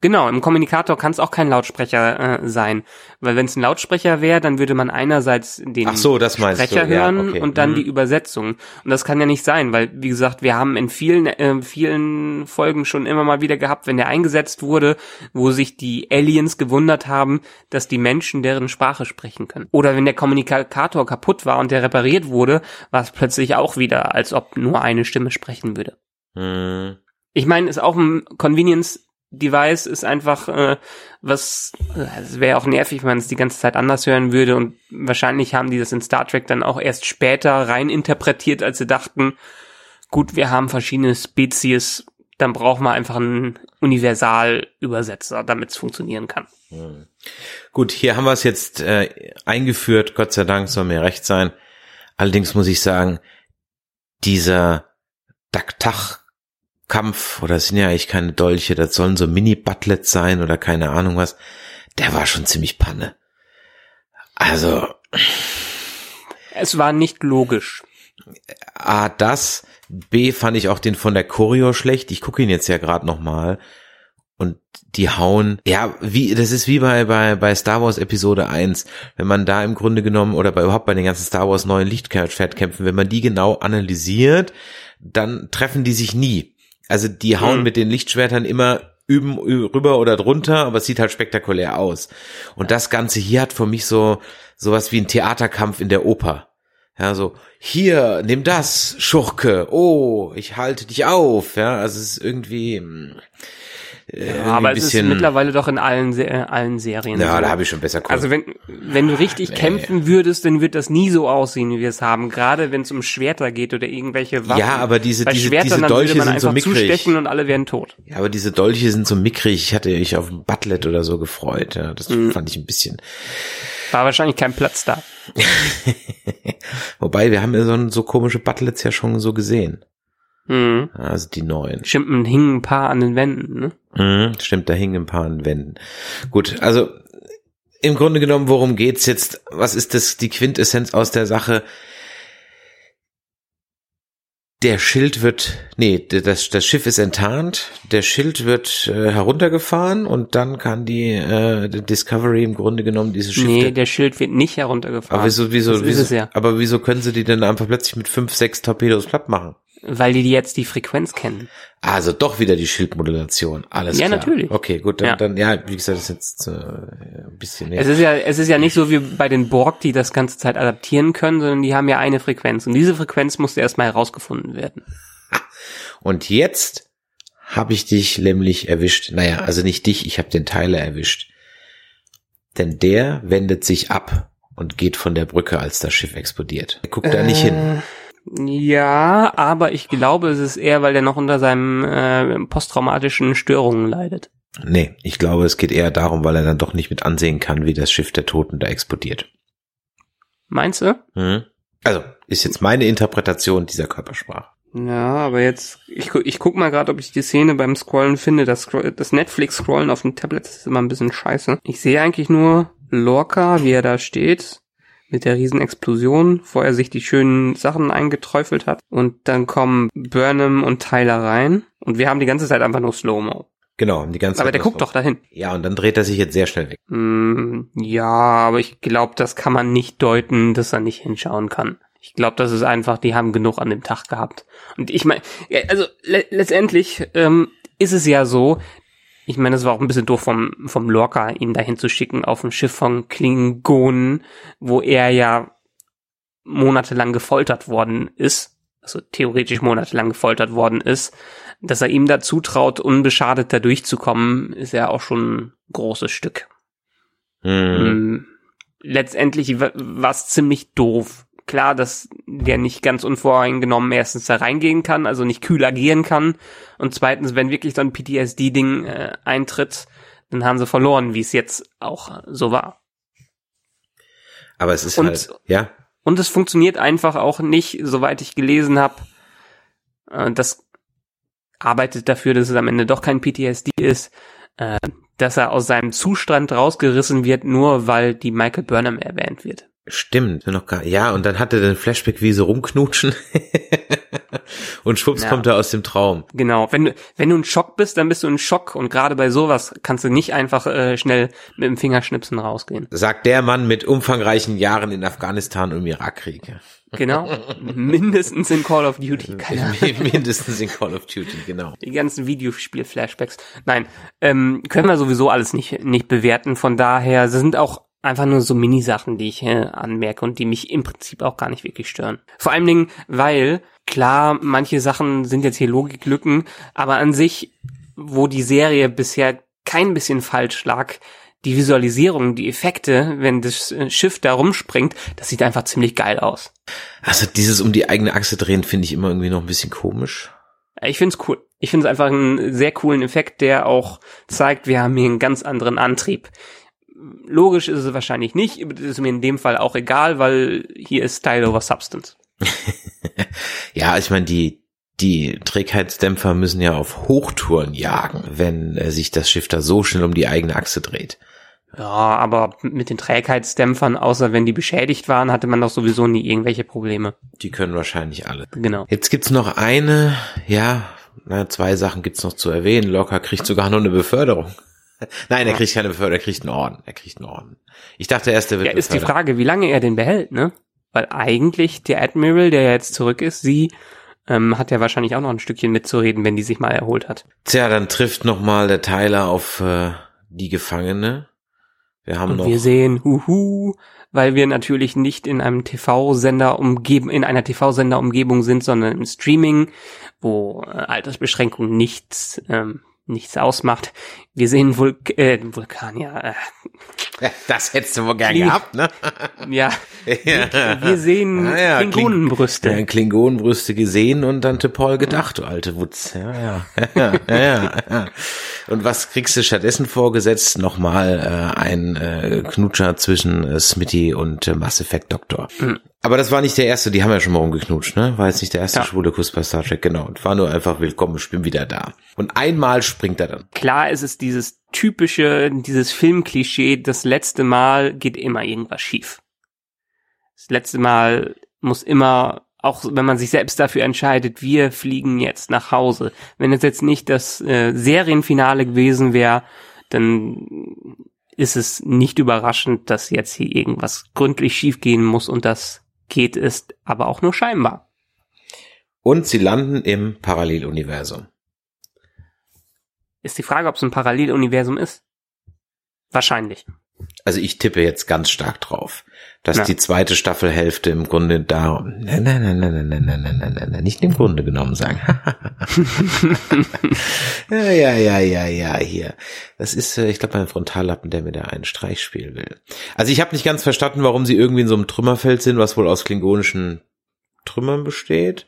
Genau, im Kommunikator kann es auch kein Lautsprecher äh, sein, weil wenn es ein Lautsprecher wäre, dann würde man einerseits den so, Sprecher du. hören ja, okay. und dann mhm. die Übersetzung. Und das kann ja nicht sein, weil wie gesagt, wir haben in vielen äh, vielen Folgen schon immer mal wieder gehabt, wenn der eingesetzt wurde, wo sich die Aliens gewundert haben, dass die Menschen deren Sprache sprechen können. Oder wenn der Kommunikator kaputt war und der repariert wurde, war es plötzlich auch wieder, als ob nur eine Stimme sprechen würde. Mhm. Ich meine, ist auch ein Convenience Device ist einfach äh, was, es wäre auch nervig, wenn man es die ganze Zeit anders hören würde und wahrscheinlich haben die das in Star Trek dann auch erst später rein interpretiert, als sie dachten, gut, wir haben verschiedene Spezies, dann brauchen wir einfach einen Universalübersetzer, damit es funktionieren kann. Hm. Gut, hier haben wir es jetzt äh, eingeführt, Gott sei Dank soll mir recht sein. Allerdings muss ich sagen, dieser Daktach Kampf, oder sind ja eigentlich keine Dolche, das sollen so Mini-Butlets sein oder keine Ahnung was, der war schon ziemlich Panne. Also. Es war nicht logisch. A, das. B, fand ich auch den von der Choreo schlecht. Ich gucke ihn jetzt ja gerade nochmal. Und die hauen, ja, wie, das ist wie bei, bei, bei Star Wars Episode 1. Wenn man da im Grunde genommen, oder bei, überhaupt bei den ganzen Star Wars neuen Lichtschwertkämpfen, wenn man die genau analysiert, dann treffen die sich nie. Also die hauen mhm. mit den Lichtschwertern immer üben rüber oder drunter, aber es sieht halt spektakulär aus. Und das Ganze hier hat für mich so sowas wie ein Theaterkampf in der Oper. Ja, so, hier, nimm das, Schurke, oh, ich halte dich auf, ja, also es ist irgendwie, hm, äh, ja, aber es ist mittlerweile doch in allen, äh, allen Serien. Ja, so. da habe ich schon besser Cool. Also wenn, wenn du richtig nee. kämpfen würdest, dann wird das nie so aussehen, wie wir es haben. Gerade wenn es um Schwerter geht oder irgendwelche Waffen. Ja, aber diese, Bei diese, Schwertern, diese Dolche sind so mickrig. Zustechen und alle werden tot. Ja, aber diese Dolche sind so mickrig. Ich hatte mich auf ein Butlet oder so gefreut. Ja, das mhm. fand ich ein bisschen. War wahrscheinlich kein Platz da. Wobei, wir haben ja so, so komische Butlets ja schon so gesehen. Mhm. Also die neuen. Stimmt, hingen ein paar an den Wänden, ne? Mhm, stimmt, da hingen ein paar an den Wänden. Gut, also im Grunde genommen, worum geht's jetzt? Was ist das, die Quintessenz aus der Sache? Der Schild wird, nee, das, das Schiff ist enttarnt, der Schild wird äh, heruntergefahren und dann kann die äh, Discovery im Grunde genommen dieses Schiff. Nee, der Schild wird nicht heruntergefahren. Aber wieso, wieso, wieso ja. aber wieso können sie die denn einfach plötzlich mit fünf, sechs Torpedos platt machen? Weil die jetzt die Frequenz kennen. Also doch wieder die Schildmodulation. Alles ja, klar. Ja, natürlich. Okay, gut, dann, ja. dann ja, wie gesagt, das ist jetzt äh, ein bisschen mehr. Es ist ja, es ist ja nicht so wie bei den Borg, die das ganze Zeit adaptieren können, sondern die haben ja eine Frequenz und diese Frequenz musste erstmal herausgefunden werden. Und jetzt habe ich dich nämlich erwischt. Naja, also nicht dich, ich habe den Teiler erwischt. Denn der wendet sich ab und geht von der Brücke, als das Schiff explodiert. Er guckt äh, da nicht hin. Ja, aber ich glaube, es ist eher, weil er noch unter seinem äh, posttraumatischen Störungen leidet. Nee, ich glaube, es geht eher darum, weil er dann doch nicht mit ansehen kann, wie das Schiff der Toten da explodiert. Meinst du? Mhm. Also, ist jetzt meine Interpretation dieser Körpersprache. Ja, aber jetzt, ich, ich guck mal gerade, ob ich die Szene beim Scrollen finde. Das, das Netflix-Scrollen auf dem Tablet ist immer ein bisschen scheiße. Ich sehe eigentlich nur Lorca, wie er da steht mit der Riesenexplosion, wo er sich die schönen Sachen eingeträufelt hat. Und dann kommen Burnham und Tyler rein. Und wir haben die ganze Zeit einfach nur Slow-Mo. Genau, die ganze Zeit. Aber der guckt doch dahin. Ja, und dann dreht er sich jetzt sehr schnell weg. Mm, ja, aber ich glaube, das kann man nicht deuten, dass er nicht hinschauen kann. Ich glaube, das ist einfach, die haben genug an dem Tag gehabt. Und ich meine, also le letztendlich ähm, ist es ja so, ich meine, es war auch ein bisschen doof vom, vom Lorca, ihn dahin zu schicken auf ein Schiff von Klingonen, wo er ja monatelang gefoltert worden ist. also theoretisch monatelang gefoltert worden ist, dass er ihm dazu traut, unbeschadet da durchzukommen, ist ja auch schon ein großes Stück. Mhm. Letztendlich war es ziemlich doof. Klar, dass der nicht ganz unvoreingenommen erstens da reingehen kann, also nicht kühl agieren kann. Und zweitens, wenn wirklich so ein PTSD-Ding äh, eintritt, dann haben sie verloren, wie es jetzt auch so war. Aber es ist und, halt, ja. Und es funktioniert einfach auch nicht, soweit ich gelesen habe. Äh, das arbeitet dafür, dass es am Ende doch kein PTSD ist, äh, dass er aus seinem Zustand rausgerissen wird, nur weil die Michael Burnham erwähnt wird. Stimmt, noch gar, ja, und dann hat er den Flashback, wie sie rumknutschen. und schwupps ja. kommt er aus dem Traum. Genau, wenn du, wenn du in Schock bist, dann bist du in Schock und gerade bei sowas kannst du nicht einfach äh, schnell mit dem Fingerschnipsen rausgehen. Sagt der Mann mit umfangreichen Jahren in Afghanistan und im Irakkrieg. Genau, mindestens in Call of Duty. Keine mindestens in Call of Duty, genau. Die ganzen Videospiel-Flashbacks. Nein, ähm, können wir sowieso alles nicht, nicht bewerten. Von daher sind auch einfach nur so Mini-Sachen, die ich äh, anmerke und die mich im Prinzip auch gar nicht wirklich stören. Vor allen Dingen, weil, klar, manche Sachen sind jetzt hier Logiklücken, aber an sich, wo die Serie bisher kein bisschen falsch lag, die Visualisierung, die Effekte, wenn das äh, Schiff da rumspringt, das sieht einfach ziemlich geil aus. Also dieses um die eigene Achse drehen finde ich immer irgendwie noch ein bisschen komisch. Ich find's cool. Ich finde es einfach einen sehr coolen Effekt, der auch zeigt, wir haben hier einen ganz anderen Antrieb. Logisch ist es wahrscheinlich nicht, das ist mir in dem Fall auch egal, weil hier ist Style over Substance. ja, ich meine, die, die Trägheitsdämpfer müssen ja auf Hochtouren jagen, wenn äh, sich das Schiff da so schnell um die eigene Achse dreht. Ja, aber mit den Trägheitsdämpfern, außer wenn die beschädigt waren, hatte man doch sowieso nie irgendwelche Probleme. Die können wahrscheinlich alle. Genau. Jetzt gibt's noch eine, ja, na, zwei Sachen gibt's noch zu erwähnen. Locker kriegt sogar noch eine Beförderung. Nein, er kriegt keine Beförderung, er kriegt einen Orden. Er kriegt einen Orden. Ich dachte erst, er wird. Ja, ist die Frage, wie lange er den behält, ne? Weil eigentlich der Admiral, der jetzt zurück ist, sie ähm, hat ja wahrscheinlich auch noch ein Stückchen mitzureden, wenn die sich mal erholt hat. Tja, dann trifft noch mal der Tyler auf äh, die Gefangene wir haben und noch. Wir sehen, huhu, weil wir natürlich nicht in einem TV-Sender umgeben, in einer TV-Sender-Umgebung sind, sondern im Streaming, wo äh, Altersbeschränkung nichts, ähm, nichts ausmacht. Wir sehen Vulk äh, Vulkan, ja. Äh, das hättest du wohl gern gehabt, ne? ja. Wir, wir sehen ah, ja, Klingonenbrüste. Ja, Klingonenbrüste gesehen und dann Paul gedacht, du alte Wutz. Ja, ja. ja, ja, ja. Und was kriegst du stattdessen vorgesetzt? Nochmal äh, ein äh, Knutscher zwischen äh, Smitty und äh, Mass Effect Doktor. Mhm. Aber das war nicht der erste, die haben ja schon mal rumgeknutscht, ne? War jetzt nicht der erste ja. schwule Kuss bei Star Trek, genau. Und war nur einfach willkommen, ich bin wieder da. Und einmal springt er dann. Klar ist es dieses typische, dieses Filmklischee, das letzte Mal geht immer irgendwas schief. Das letzte Mal muss immer, auch wenn man sich selbst dafür entscheidet, wir fliegen jetzt nach Hause. Wenn es jetzt nicht das äh, Serienfinale gewesen wäre, dann ist es nicht überraschend, dass jetzt hier irgendwas gründlich schiefgehen muss und das geht es aber auch nur scheinbar. Und sie landen im Paralleluniversum. Ist die Frage, ob es ein Paralleluniversum ist? Wahrscheinlich. Also ich tippe jetzt ganz stark drauf, dass ja. die zweite Staffelhälfte im Grunde da, nein, nein, nein, nein, nein, nein, nein, nein, nein, nein, nein, nicht im Grunde genommen sagen. ja, ja, ja, ja, ja, hier. Das ist, ich glaube, mein Frontallappen, der mir da einen Streich spielen will. Also ich habe nicht ganz verstanden, warum sie irgendwie in so einem Trümmerfeld sind, was wohl aus klingonischen Trümmern besteht.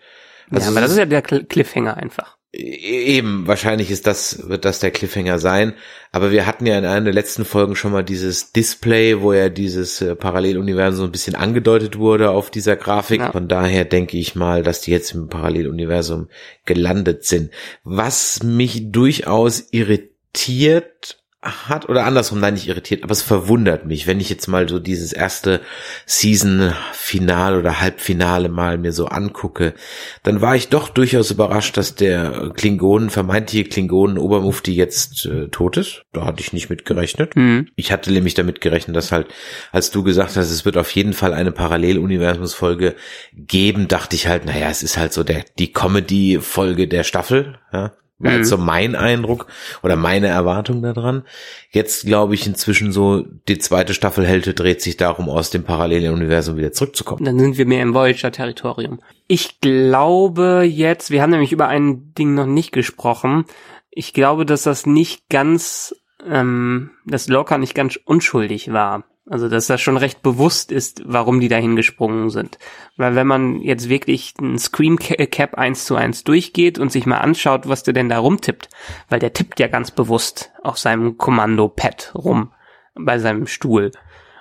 Also ja, aber das ist ja der Cliffhanger einfach. E-, eben, wahrscheinlich ist das, wird das der Cliffhanger sein. Aber wir hatten ja in einer der letzten Folgen schon mal dieses Display, wo ja dieses äh, Paralleluniversum so ein bisschen angedeutet wurde auf dieser Grafik. Ja. Von daher denke ich mal, dass die jetzt im Paralleluniversum gelandet sind. Was mich durchaus irritiert hat oder andersrum, nein, nicht irritiert, aber es verwundert mich, wenn ich jetzt mal so dieses erste Season-Finale oder Halbfinale mal mir so angucke, dann war ich doch durchaus überrascht, dass der Klingonen, vermeintliche Klingonen Obermufti jetzt äh, tot ist. Da hatte ich nicht mit gerechnet. Mhm. Ich hatte nämlich damit gerechnet, dass halt, als du gesagt hast, es wird auf jeden Fall eine Paralleluniversumsfolge geben, dachte ich halt, naja, es ist halt so der, die Comedy-Folge der Staffel, ja War Mhm. jetzt so mein Eindruck oder meine Erwartung daran. Jetzt glaube ich inzwischen so, die zweite Staffel dreht sich darum, aus dem Paralleluniversum wieder zurückzukommen. Dann sind wir mehr im Voyager-Territorium. Ich glaube jetzt, wir haben nämlich über ein Ding noch nicht gesprochen. Ich glaube, dass das nicht ganz, ähm, dass Lorca nicht ganz unschuldig war. Also, dass das schon recht bewusst ist, warum die dahin gesprungen sind. Weil wenn man jetzt wirklich einen Screen Cap 1 zu 1 durchgeht und sich mal anschaut, was der denn da rumtippt, weil der tippt ja ganz bewusst auf seinem Kommando-Pad rum, bei seinem Stuhl.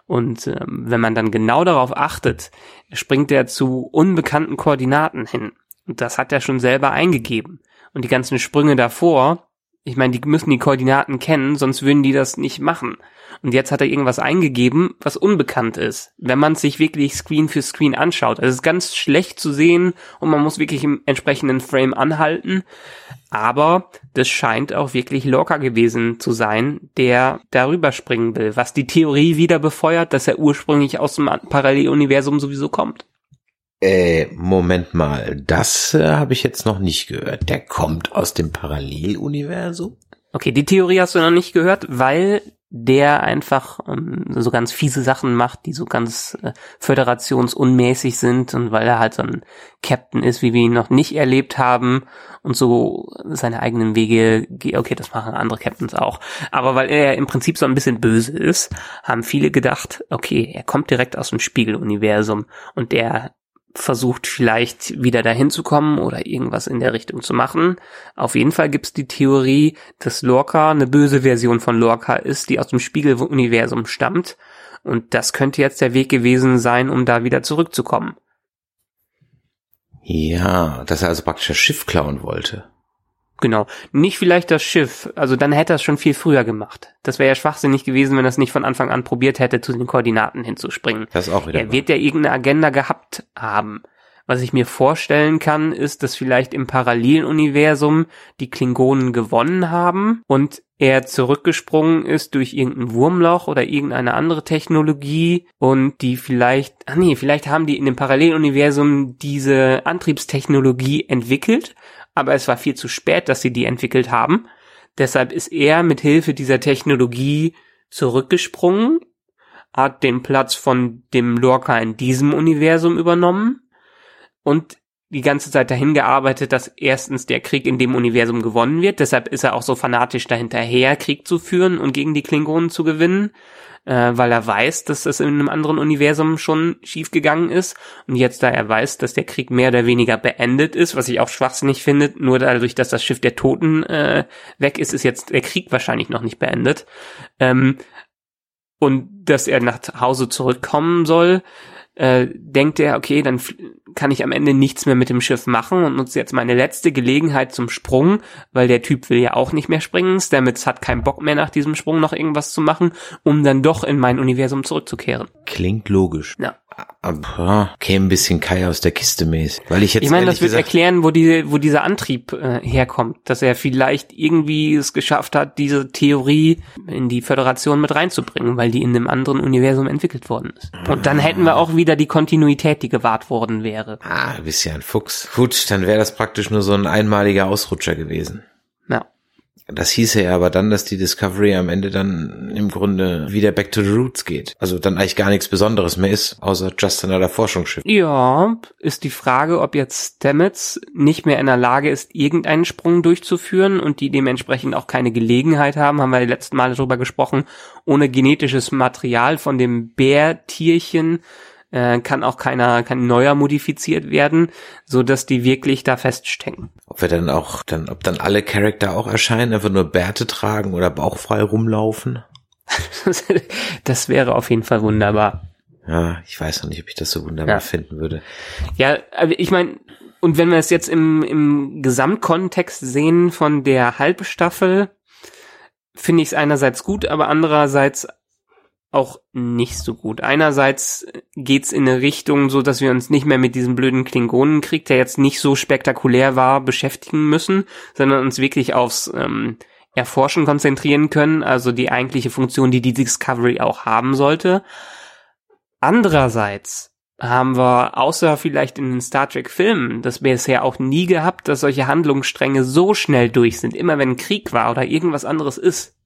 Und ähm, wenn man dann genau darauf achtet, springt er zu unbekannten Koordinaten hin. Und das hat er schon selber eingegeben. Und die ganzen Sprünge davor, ich meine, die müssen die Koordinaten kennen, sonst würden die das nicht machen. Und jetzt hat er irgendwas eingegeben, was unbekannt ist. Wenn man sich wirklich Screen für Screen anschaut. Also es ist ganz schlecht zu sehen und man muss wirklich im entsprechenden Frame anhalten. Aber das scheint auch wirklich locker gewesen zu sein, der darüber springen will, was die Theorie wieder befeuert, dass er ursprünglich aus dem Paralleluniversum sowieso kommt. Äh, Moment mal, das äh, habe ich jetzt noch nicht gehört. Der kommt aus dem Paralleluniversum? Okay, die Theorie hast du noch nicht gehört, weil der einfach ähm, so ganz fiese Sachen macht, die so ganz äh, föderationsunmäßig sind und weil er halt so ein Captain ist, wie wir ihn noch nicht erlebt haben und so seine eigenen Wege geht. Okay, das machen andere Captains auch. Aber weil er im Prinzip so ein bisschen böse ist, haben viele gedacht, okay, er kommt direkt aus dem Spiegeluniversum und der versucht vielleicht wieder dahin zu kommen oder irgendwas in der Richtung zu machen. Auf jeden Fall gibt es die Theorie, dass Lorca eine böse Version von Lorca ist, die aus dem Spiegeluniversum stammt. Und das könnte jetzt der Weg gewesen sein, um da wieder zurückzukommen. Ja, dass er also praktisch das Schiff klauen wollte. Genau. Nicht vielleicht das Schiff. Also dann hätte er es schon viel früher gemacht. Das wäre ja schwachsinnig gewesen, wenn er es nicht von Anfang an probiert hätte, zu den Koordinaten hinzuspringen. Das ist auch wieder. Er wird ja irgendeine Agenda gehabt haben. Was ich mir vorstellen kann, ist, dass vielleicht im Paralleluniversum die Klingonen gewonnen haben und er zurückgesprungen ist durch irgendein Wurmloch oder irgendeine andere Technologie und die vielleicht, ach nee, vielleicht haben die in dem Paralleluniversum diese Antriebstechnologie entwickelt, aber es war viel zu spät, dass sie die entwickelt haben. Deshalb ist er mit Hilfe dieser Technologie zurückgesprungen, hat den Platz von dem Lorca in diesem Universum übernommen und die ganze Zeit dahin gearbeitet, dass erstens der Krieg in dem Universum gewonnen wird. Deshalb ist er auch so fanatisch dahinterher, Krieg zu führen und gegen die Klingonen zu gewinnen, äh, weil er weiß, dass das in einem anderen Universum schon schiefgegangen ist. Und jetzt, da er weiß, dass der Krieg mehr oder weniger beendet ist, was ich auch schwachsinnig finde, nur dadurch, dass das Schiff der Toten äh, weg ist, ist jetzt der Krieg wahrscheinlich noch nicht beendet. Ähm, und dass er nach Hause zurückkommen soll, äh, denkt er, okay, dann kann ich am Ende nichts mehr mit dem Schiff machen und nutze jetzt meine letzte Gelegenheit zum Sprung, weil der Typ will ja auch nicht mehr springen. Stamets hat keinen Bock mehr nach diesem Sprung noch irgendwas zu machen, um dann doch in mein Universum zurückzukehren. Klingt logisch. Ja. Aber käme ein bisschen Kai aus der Kiste mäßig. Weil ich jetzt Ich meine, das wird erklären, wo die, wo dieser Antrieb äh, herkommt, dass er vielleicht irgendwie es geschafft hat, diese Theorie in die Föderation mit reinzubringen, weil die in einem anderen Universum entwickelt worden ist. Und dann hätten wir auch wieder die Kontinuität, die gewahrt worden wäre. Ah, du bist ja ein Fuchs. Gut, dann wäre das praktisch nur so ein einmaliger Ausrutscher gewesen. Das hieße ja aber dann, dass die Discovery am Ende dann im Grunde wieder back to the roots geht. Also dann eigentlich gar nichts Besonderes mehr ist, außer just another Forschungsschiff. Ja, ist die Frage, ob jetzt Stamets nicht mehr in der Lage ist, irgendeinen Sprung durchzuführen und die dementsprechend auch keine Gelegenheit haben, haben wir die letzten Male drüber gesprochen, ohne genetisches Material von dem Bärtierchen äh, kann auch keiner, kein neuer modifiziert werden, so dass die wirklich da feststecken. Ob wir dann auch, dann, ob dann alle Charakter auch erscheinen, einfach nur Bärte tragen oder bauchfrei rumlaufen. das wäre auf jeden Fall wunderbar. Ja, ich weiß noch nicht, ob ich das so wunderbar Ja. finden würde. Ja, aber ich meine, und wenn wir es jetzt im, im Gesamtkontext sehen von der Halbstaffel, finde ich es einerseits gut, aber andererseits auch nicht so gut. Einerseits geht's in eine Richtung, so dass wir uns nicht mehr mit diesem blöden Klingonenkrieg, der jetzt nicht so spektakulär war, beschäftigen müssen, sondern uns wirklich aufs ähm, Erforschen konzentrieren können, also die eigentliche Funktion, die die Discovery auch haben sollte. Andererseits haben wir außer vielleicht in den Star Trek Filmen das bisher auch nie gehabt, dass solche Handlungsstränge so schnell durch sind. Immer wenn Krieg war oder irgendwas anderes ist,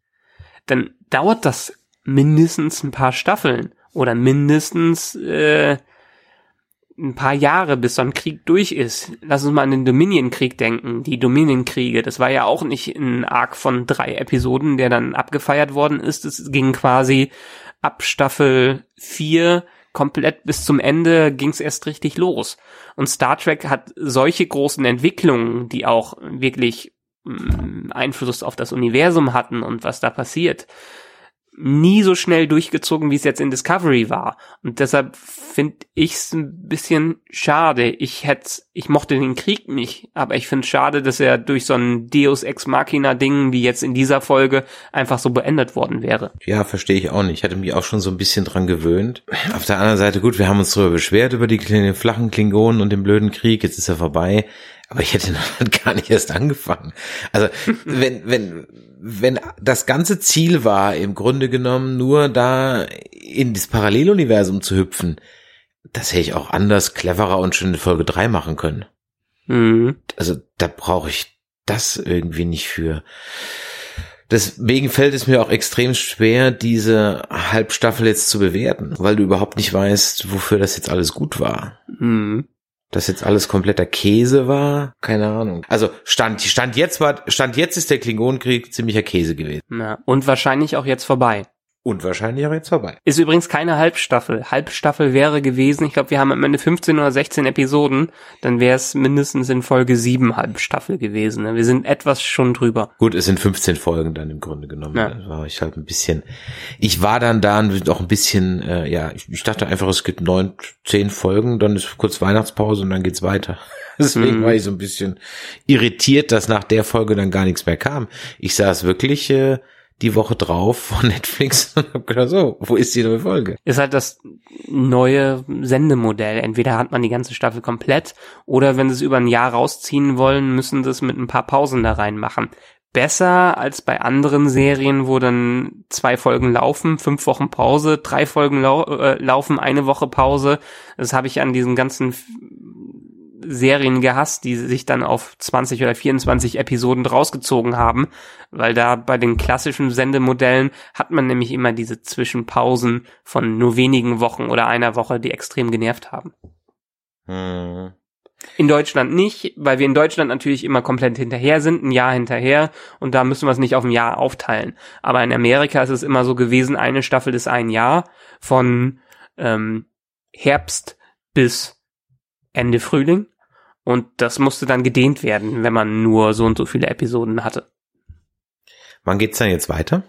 dann dauert das mindestens ein paar Staffeln oder mindestens äh, ein paar Jahre, bis so ein Krieg durch ist. Lass uns mal an den Dominion-Krieg denken. Die Dominion-Kriege, das war ja auch nicht ein Arc von drei Episoden, der dann abgefeiert worden ist. Es ging quasi ab Staffel 4 komplett bis zum Ende ging's erst richtig los. Und Star Trek hat solche großen Entwicklungen, die auch wirklich mm, Einfluss auf das Universum hatten und was da passiert nie so schnell durchgezogen, wie es jetzt in Discovery war. Und deshalb finde ich es ein bisschen schade. Ich hätte, ich mochte den Krieg nicht, aber ich finde es schade, dass er durch so ein Deus Ex Machina Ding wie jetzt in dieser Folge einfach so beendet worden wäre. Ja, verstehe ich auch nicht. Ich hatte mich auch schon so ein bisschen dran gewöhnt. Auf der anderen Seite, gut, wir haben uns darüber beschwert, über die flachen Klingonen und den blöden Krieg. Jetzt ist er vorbei. Aber ich hätte noch gar nicht erst angefangen. Also, wenn, wenn, wenn das ganze Ziel war, im Grunde genommen nur da in das Paralleluniversum zu hüpfen, das hätte ich auch anders, cleverer und schon in Folge drei machen können. Mhm. Also, da brauche ich das irgendwie nicht für. Deswegen fällt es mir auch extrem schwer, diese Halbstaffel jetzt zu bewerten, weil du überhaupt nicht weißt, wofür das jetzt alles gut war. Mhm das jetzt alles kompletter Käse war, keine Ahnung. Also stand stand jetzt war stand jetzt ist der Klingonenkrieg ziemlicher Käse gewesen. Ja, und wahrscheinlich auch jetzt vorbei. Und wahrscheinlich auch jetzt vorbei. Ist übrigens keine Halbstaffel. Halbstaffel wäre gewesen, ich glaube, wir haben am Ende 15 oder 16 Episoden, dann wäre es mindestens in Folge 7 Halbstaffel gewesen. Ne? Wir sind etwas schon drüber. Gut, es sind 15 Folgen dann im Grunde genommen. Ja. War ich halt ein bisschen, ich war dann da auch ein bisschen, äh, ja, ich, ich dachte einfach, es gibt neun, zehn Folgen, dann ist kurz Weihnachtspause und dann geht's weiter. Deswegen mhm. war ich so ein bisschen irritiert, dass nach der Folge dann gar nichts mehr kam. Ich saß wirklich äh, die Woche drauf von Netflix und hab gedacht, so, wo ist die neue Folge? Ist halt das neue Sendemodell. Entweder hat man die ganze Staffel komplett oder wenn sie es über ein Jahr rausziehen wollen, müssen sie es mit ein paar Pausen da reinmachen. Besser als bei anderen Serien, wo dann zwei Folgen laufen, fünf Wochen Pause, drei Folgen lau äh, laufen, eine Woche Pause. Das habe ich an diesen ganzen Serien gehasst, die sich dann auf 20 oder 24 Episoden rausgezogen haben, weil da bei den klassischen Sendemodellen hat man nämlich immer diese Zwischenpausen von nur wenigen Wochen oder einer Woche, die extrem genervt haben. Hm. In Deutschland nicht, weil wir in Deutschland natürlich immer komplett hinterher sind, ein Jahr hinterher und da müssen wir es nicht auf ein Jahr aufteilen. Aber in Amerika ist es immer so gewesen, eine Staffel ist ein Jahr von ähm, Herbst bis Ende Frühling. Und das musste dann gedehnt werden, wenn man nur so und so viele Episoden hatte. Wann geht's dann jetzt weiter?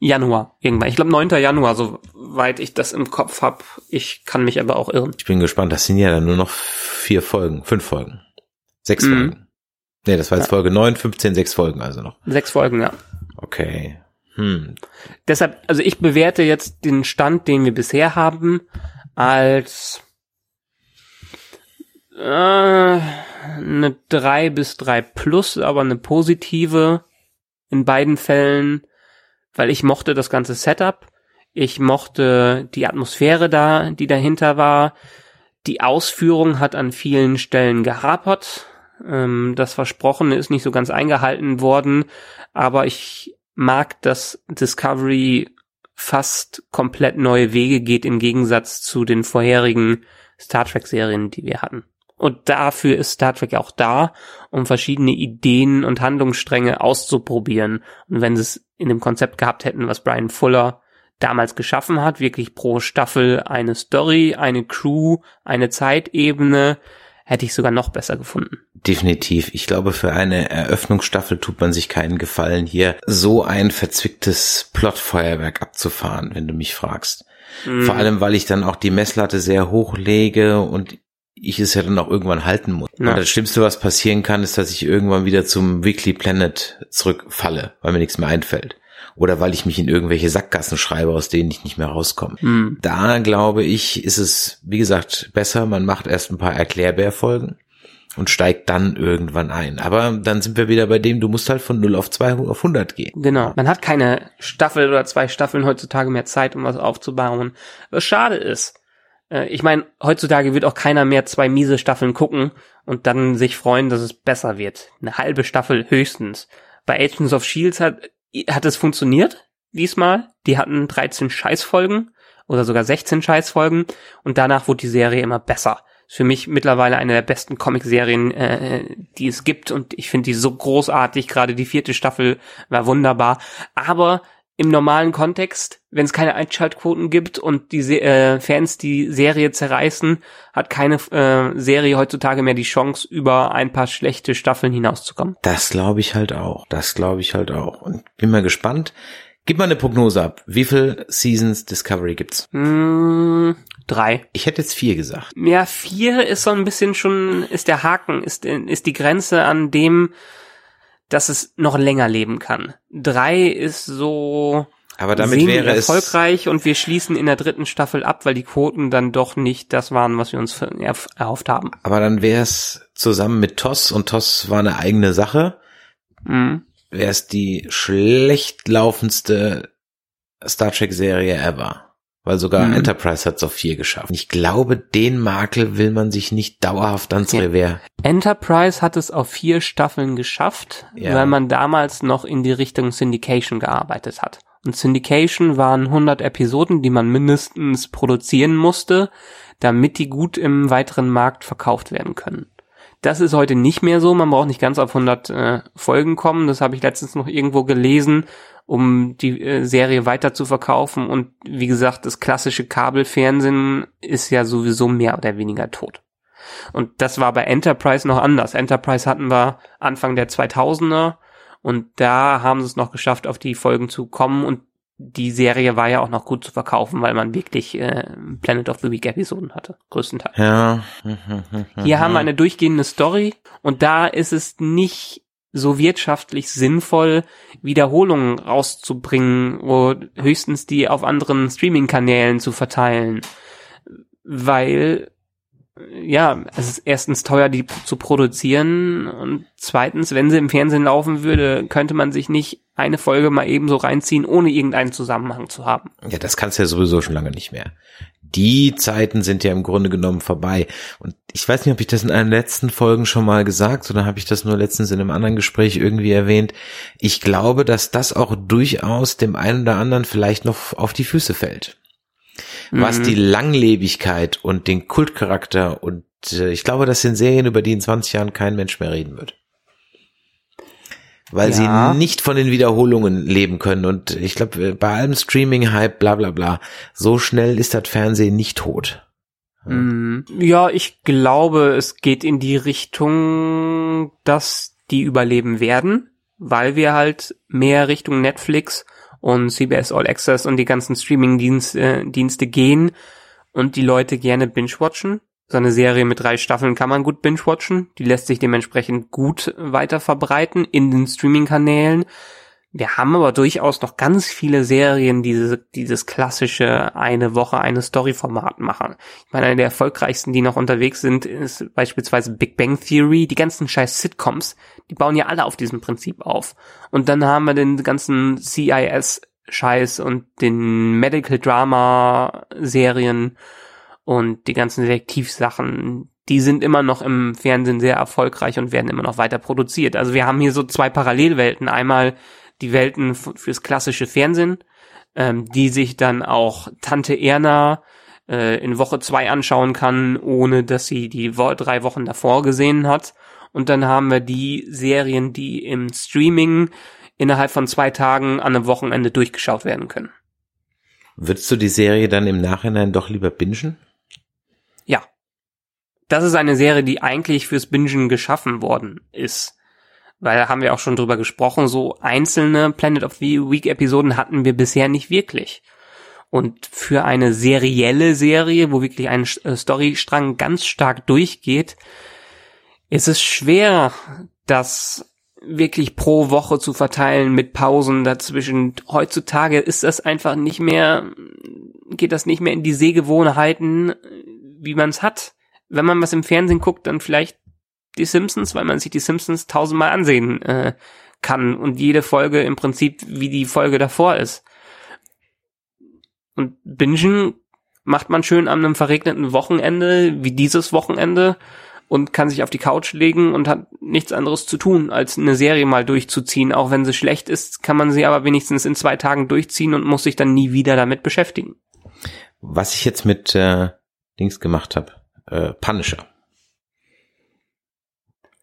Januar, irgendwann. Ich glaube 9. Januar, soweit ich das im Kopf habe. Ich kann mich aber auch irren. Ich bin gespannt. Das sind ja dann nur noch vier Folgen, fünf Folgen, sechs mhm. Folgen. Nee, das war jetzt ja. Folge 9, 15, sechs Folgen also noch. Sechs Folgen, ja. Okay. Hm. Deshalb, also ich bewerte jetzt den Stand, den wir bisher haben, als äh, eine 3 bis 3 plus, aber eine positive in beiden Fällen, weil ich mochte das ganze Setup. Ich mochte die Atmosphäre da, die dahinter war. Die Ausführung hat an vielen Stellen gehapert. Ähm, das Versprochene ist nicht so ganz eingehalten worden, aber ich mag, dass Discovery fast komplett neue Wege geht im Gegensatz zu den vorherigen Star Trek Serien, die wir hatten. Und dafür ist Star Trek auch da, um verschiedene Ideen und Handlungsstränge auszuprobieren. Und wenn sie es in dem Konzept gehabt hätten, was Brian Fuller damals geschaffen hat, wirklich pro Staffel eine Story, eine Crew, eine Zeitebene, hätte ich sogar noch besser gefunden. Definitiv. Ich glaube, für eine Eröffnungsstaffel tut man sich keinen Gefallen, hier so ein verzwicktes Plotfeuerwerk abzufahren, wenn du mich fragst. Mhm. Vor allem, weil ich dann auch die Messlatte sehr hoch lege und ich es ja dann auch irgendwann halten muss. Ja. das Schlimmste, was passieren kann, ist, dass ich irgendwann wieder zum Weekly Planet zurückfalle, weil mir nichts mehr einfällt. Oder weil ich mich in irgendwelche Sackgassen schreibe, aus denen ich nicht mehr rauskomme. Mhm. Da glaube ich, ist es, wie gesagt, besser, man macht erst ein paar Erklärbärfolgen und steigt dann irgendwann ein. Aber dann sind wir wieder bei dem, du musst halt von 0 auf 200 auf 100 gehen. Genau. Man hat keine Staffel oder zwei Staffeln heutzutage mehr Zeit, um was aufzubauen. Was schade ist, Äh, ich meine, heutzutage wird auch keiner mehr zwei miese Staffeln gucken und dann sich freuen, dass es besser wird. Eine halbe Staffel höchstens. Bei Agents of Shields hat, hat es funktioniert diesmal. Die hatten 13 Scheißfolgen oder sogar 16 Scheißfolgen und danach wurde die Serie immer besser. Ist für mich mittlerweile eine der besten Comicserien, äh, die es gibt und ich finde die so großartig. Gerade die vierte Staffel war wunderbar. Aber im normalen Kontext, wenn es keine Einschaltquoten gibt und die äh, Fans die Serie zerreißen, hat keine äh, Serie heutzutage mehr die Chance, über ein paar schlechte Staffeln hinauszukommen. Das glaube ich halt auch. Das glaube ich halt auch. Und bin mal gespannt. Gib mal eine Prognose ab. Wie viel Seasons Discovery gibt's? Mm, drei. Ich hätte jetzt vier gesagt. Ja, vier ist so ein bisschen schon, ist der Haken, ist, ist die Grenze an dem, dass es noch länger leben kann. Drei ist so aber damit wäre es erfolgreich und wir schließen in der dritten Staffel ab, weil die Quoten dann doch nicht das waren, was wir uns erhofft haben. Aber dann wäre es zusammen mit TOS und TOS war eine eigene Sache. Mhm. Wäre es die schlecht laufendste Star Trek Serie ever. Weil sogar mhm. Enterprise hat es auf vier geschafft. Ich glaube, den Makel will man sich nicht dauerhaft ans ja. Revier. Enterprise hat es auf vier Staffeln geschafft, ja. weil man damals noch in die Richtung Syndication gearbeitet hat. Und Syndication waren 100 Episoden, die man mindestens produzieren musste, damit die gut im weiteren Markt verkauft werden können. Das ist heute nicht mehr so. Man braucht nicht ganz auf 100 äh, Folgen kommen. Das habe ich letztens noch irgendwo gelesen um die äh, Serie weiter zu verkaufen. Und wie gesagt, das klassische Kabelfernsehen ist ja sowieso mehr oder weniger tot. Und das war bei Enterprise noch anders. Enterprise hatten wir Anfang der 2000er und da haben sie es noch geschafft, auf die Folgen zu kommen und die Serie war ja auch noch gut zu verkaufen, weil man wirklich äh, Planet of the Week Episoden hatte, größtenteils. Ja. Hier haben wir eine durchgehende Story und da ist es nicht so wirtschaftlich sinnvoll, Wiederholungen rauszubringen oder höchstens die auf anderen Streaming-Kanälen zu verteilen. Weil, ja, es ist erstens teuer, die zu produzieren und zweitens, wenn sie im Fernsehen laufen würde, könnte man sich nicht eine Folge mal ebenso reinziehen, ohne irgendeinen Zusammenhang zu haben. Ja, das kannst du ja sowieso schon lange nicht mehr die Zeiten sind ja im Grunde genommen vorbei. Und ich weiß nicht, ob ich das in einer letzten Folgen schon mal gesagt oder habe ich das nur letztens in einem anderen Gespräch irgendwie erwähnt. Ich glaube, dass das auch durchaus dem einen oder anderen vielleicht noch auf die Füße fällt. Mhm. Was die Langlebigkeit und den Kultcharakter und äh, ich glaube, das sind Serien, über die in 20 Jahren kein Mensch mehr reden wird weil ja. sie nicht von den Wiederholungen leben können. Und ich glaube, bei allem Streaming-Hype, bla bla bla, so schnell ist das Fernsehen nicht tot. Mhm. Ja, ich glaube, es geht in die Richtung, dass die überleben werden, weil wir halt mehr Richtung Netflix und CBS All Access und die ganzen Streaming-Dienste äh, gehen und die Leute gerne binge-watchen. So eine Serie mit drei Staffeln kann man gut binge-watchen. Die lässt sich dementsprechend gut weiter verbreiten in den Streaming-Kanälen. Wir haben aber durchaus noch ganz viele Serien, die diese, dieses klassische eine Woche eine Story-Format machen. Ich meine, eine der erfolgreichsten, die noch unterwegs sind, ist beispielsweise Big Bang Theory. Die ganzen scheiß Sitcoms, die bauen ja alle auf diesem Prinzip auf. Und dann haben wir den ganzen CIS-Scheiß und den Medical Drama-Serien und die ganzen Detektivsachen, die sind immer noch im Fernsehen sehr erfolgreich und werden immer noch weiter produziert. Also wir haben hier so zwei Parallelwelten. Einmal die Welten fürs klassische Fernsehen, ähm, die sich dann auch Tante Erna äh, in Woche zwei anschauen kann, ohne dass sie die wo drei Wochen davor gesehen hat. Und dann haben wir die Serien, die im Streaming innerhalb von zwei Tagen an einem Wochenende durchgeschaut werden können. Würdest du die Serie dann im Nachhinein doch lieber bingen? Ja. Das ist eine Serie, die eigentlich fürs Bingen geschaffen worden ist. Weil haben wir auch schon drüber gesprochen, so einzelne Planet of the Week Episoden hatten wir bisher nicht wirklich. Und für eine serielle Serie, wo wirklich ein äh, Storystrang ganz stark durchgeht, ist es schwer, das wirklich pro Woche zu verteilen mit Pausen dazwischen. Heutzutage ist das einfach nicht mehr, geht das nicht mehr in die Sehgewohnheiten, wie man es hat. Wenn man was im Fernsehen guckt, dann vielleicht die Simpsons, weil man sich die Simpsons tausendmal ansehen äh, kann und jede Folge im Prinzip wie die Folge davor ist. Und Bingen macht man schön an einem verregneten Wochenende, wie dieses Wochenende, und kann sich auf die Couch legen und hat nichts anderes zu tun, als eine Serie mal durchzuziehen. Auch wenn sie schlecht ist, kann man sie aber wenigstens in zwei Tagen durchziehen und muss sich dann nie wieder damit beschäftigen. Was ich jetzt mit äh, Dings gemacht habe, äh, Punisher.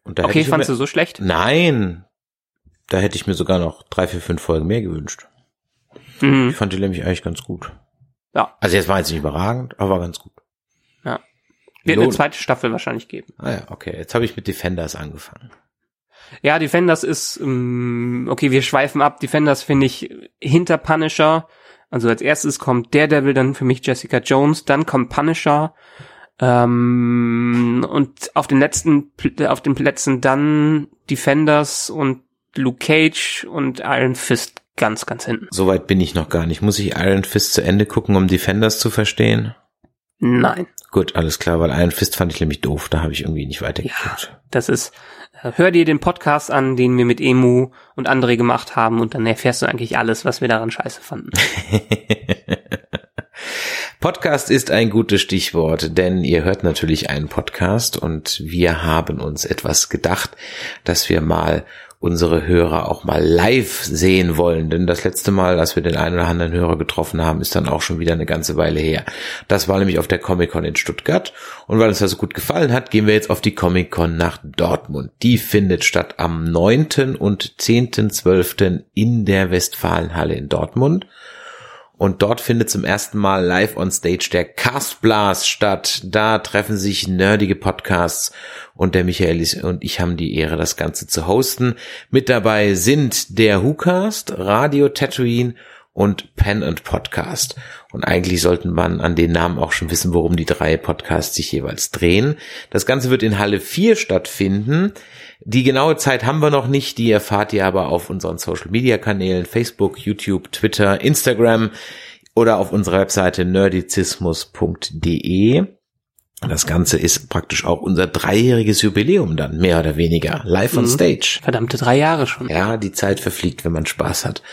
Okay, fandst mir, du so schlecht? Nein, da hätte ich mir sogar noch drei, vier, fünf Folgen mehr gewünscht. Mhm. Ich fand die nämlich eigentlich ganz gut. Ja. Also jetzt war jetzt nicht überragend, aber ganz gut. Ja. Wird eine zweite Staffel wahrscheinlich geben. Ah ja, okay. Jetzt habe ich mit Defenders angefangen. Ja, Defenders ist, ähm, okay, wir schweifen ab. Defenders finde ich hinter Punisher. Also als erstes kommt Daredevil, dann für mich Jessica Jones, dann kommt Punisher. Ähm, und auf den letzten, auf den Plätzen dann Defenders und Luke Cage und Iron Fist ganz, ganz hinten. Soweit bin ich noch gar nicht. Muss ich Iron Fist zu Ende gucken, um Defenders zu verstehen? Nein. Gut, alles klar, weil Iron Fist fand ich nämlich doof, da habe ich irgendwie nicht weitergeguckt. Ja, das ist, hör dir den Podcast an, den wir mit Emu und André gemacht haben und dann erfährst du eigentlich alles, was wir daran scheiße fanden. Podcast ist ein gutes Stichwort, denn ihr hört natürlich einen Podcast und wir haben uns etwas gedacht, dass wir mal unsere Hörer auch mal live sehen wollen. Denn das letzte Mal, als wir den einen oder anderen Hörer getroffen haben, ist dann auch schon wieder eine ganze Weile her. Das war nämlich auf der Comic-Con in Stuttgart. Und weil uns das so gut gefallen hat, gehen wir jetzt auf die Comic-Con nach Dortmund. Die findet statt am 9. und 10.12. in der Westfalenhalle in Dortmund. Und dort findet zum ersten Mal live on stage der Cast Blast statt. Da treffen sich nerdige Podcasts und der Michael und ich haben die Ehre, das Ganze zu hosten. Mit dabei sind der WhoCast, Radio Tatooine und Pen and Podcast. Und eigentlich sollten man an den Namen auch schon wissen, worum die drei Podcasts sich jeweils drehen. Das Ganze wird in Halle 4 stattfinden. Die genaue Zeit haben wir noch nicht, die erfahrt ihr aber auf unseren Social Media Kanälen Facebook, YouTube, Twitter, Instagram oder auf unserer Webseite nerdizismus.de. Das Ganze ist praktisch auch unser dreijähriges Jubiläum dann, mehr oder weniger, live on mhm. stage. Verdammte drei Jahre schon. Ja, die Zeit verfliegt, wenn man Spaß hat.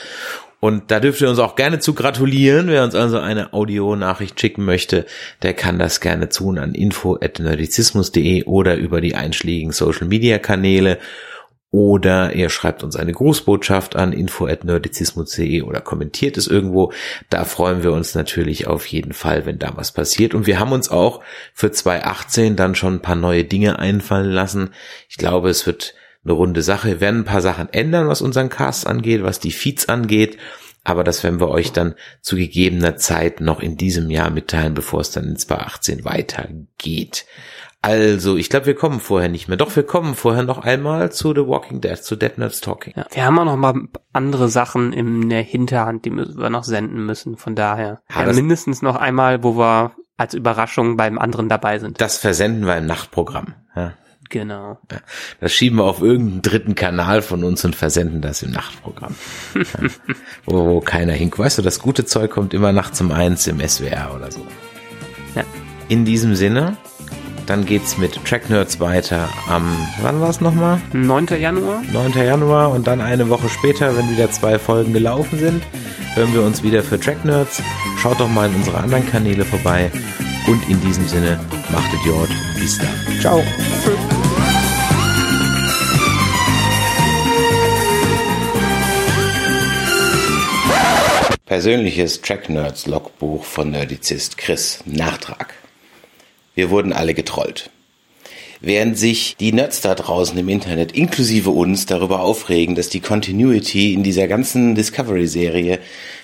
Und da dürft ihr uns auch gerne zu gratulieren. Wer uns also eine Audionachricht schicken möchte, der kann das gerne tun an info.nerdizismus.de oder über die einschlägigen Social Media Kanäle. Oder ihr schreibt uns eine Grußbotschaft an info.nerdizismus.de oder kommentiert es irgendwo. Da freuen wir uns natürlich auf jeden Fall, wenn da was passiert. Und wir haben uns auch für 2018 dann schon ein paar neue Dinge einfallen lassen. Ich glaube, es wird eine runde Sache. Wir werden ein paar Sachen ändern, was unseren Cast angeht, was die Feeds angeht. Aber das werden wir euch dann zu gegebener Zeit noch in diesem Jahr mitteilen, bevor es dann in 2018 weitergeht. Also, ich glaube, wir kommen vorher nicht mehr. Doch, wir kommen vorher noch einmal zu The Walking Dead, zu Dead Nerds Talking. Ja, wir haben auch noch mal andere Sachen in der Hinterhand, die wir noch senden müssen. Von daher ja, ja, mindestens noch einmal, wo wir als Überraschung beim anderen dabei sind. Das versenden wir im Nachtprogramm. Genau. Ja, das schieben wir auf irgendeinen dritten Kanal von uns und versenden das im Nachtprogramm. ja, wo, wo keiner hinkt. Weißt du, das gute Zeug kommt immer nachts um eins im SWR oder so. Ja. In diesem Sinne, dann geht's mit Track Nerds weiter am, wann war's nochmal? 9. Januar. 9. Januar und dann eine Woche später, wenn wieder zwei Folgen gelaufen sind, hören wir uns wieder für Track Nerds. Schaut doch mal in unsere anderen Kanäle vorbei und in diesem Sinne, macht Idiot. Bis dann. Ciao. Persönliches Track Nerds Logbuch von Nerdizist Chris. Nachtrag. Wir wurden alle getrollt. Während sich die Nerds da draußen im Internet inklusive uns darüber aufregen, dass die Continuity in dieser ganzen Discovery-Serie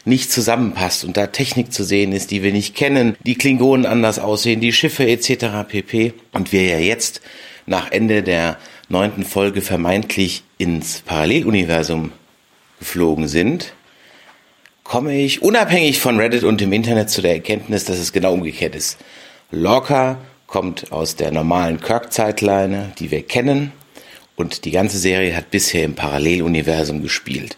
nicht zusammenpasst und da Technik zu sehen ist, die wir nicht kennen, die Klingonen anders aussehen, die Schiffe etc. pp. Und wir ja jetzt nach Ende der neunten Folge vermeintlich ins Paralleluniversum geflogen sind, komme ich unabhängig von Reddit und dem Internet zu der Erkenntnis, dass es genau umgekehrt ist. Lorca kommt aus der normalen Kirk-Zeitleine, die wir kennen, und die ganze Serie hat bisher im Paralleluniversum gespielt.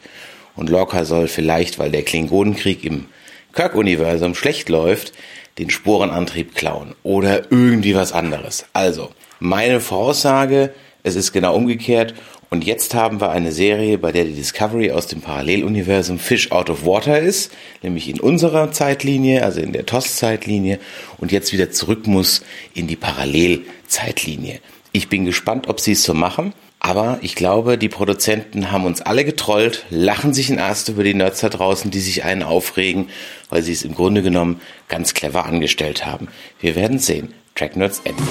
Und Lorca soll vielleicht, weil der Klingonenkrieg im Kirk-Universum schlecht läuft, den Sporenantrieb klauen oder irgendwie was anderes. Also, meine Voraussage, Es ist genau umgekehrt. Und jetzt haben wir eine Serie, bei der die Discovery aus dem Paralleluniversum Fish Out of Water ist, nämlich in unserer Zeitlinie, also in der TOS-Zeitlinie, und jetzt wieder zurück muss in die Parallelzeitlinie. Ich bin gespannt, ob sie es so machen. Aber ich glaube, die Produzenten haben uns alle getrollt, lachen sich in Ast über die Nerds da draußen, die sich einen aufregen, weil sie es im Grunde genommen ganz clever angestellt haben. Wir werden sehen. Track Nerds Ende.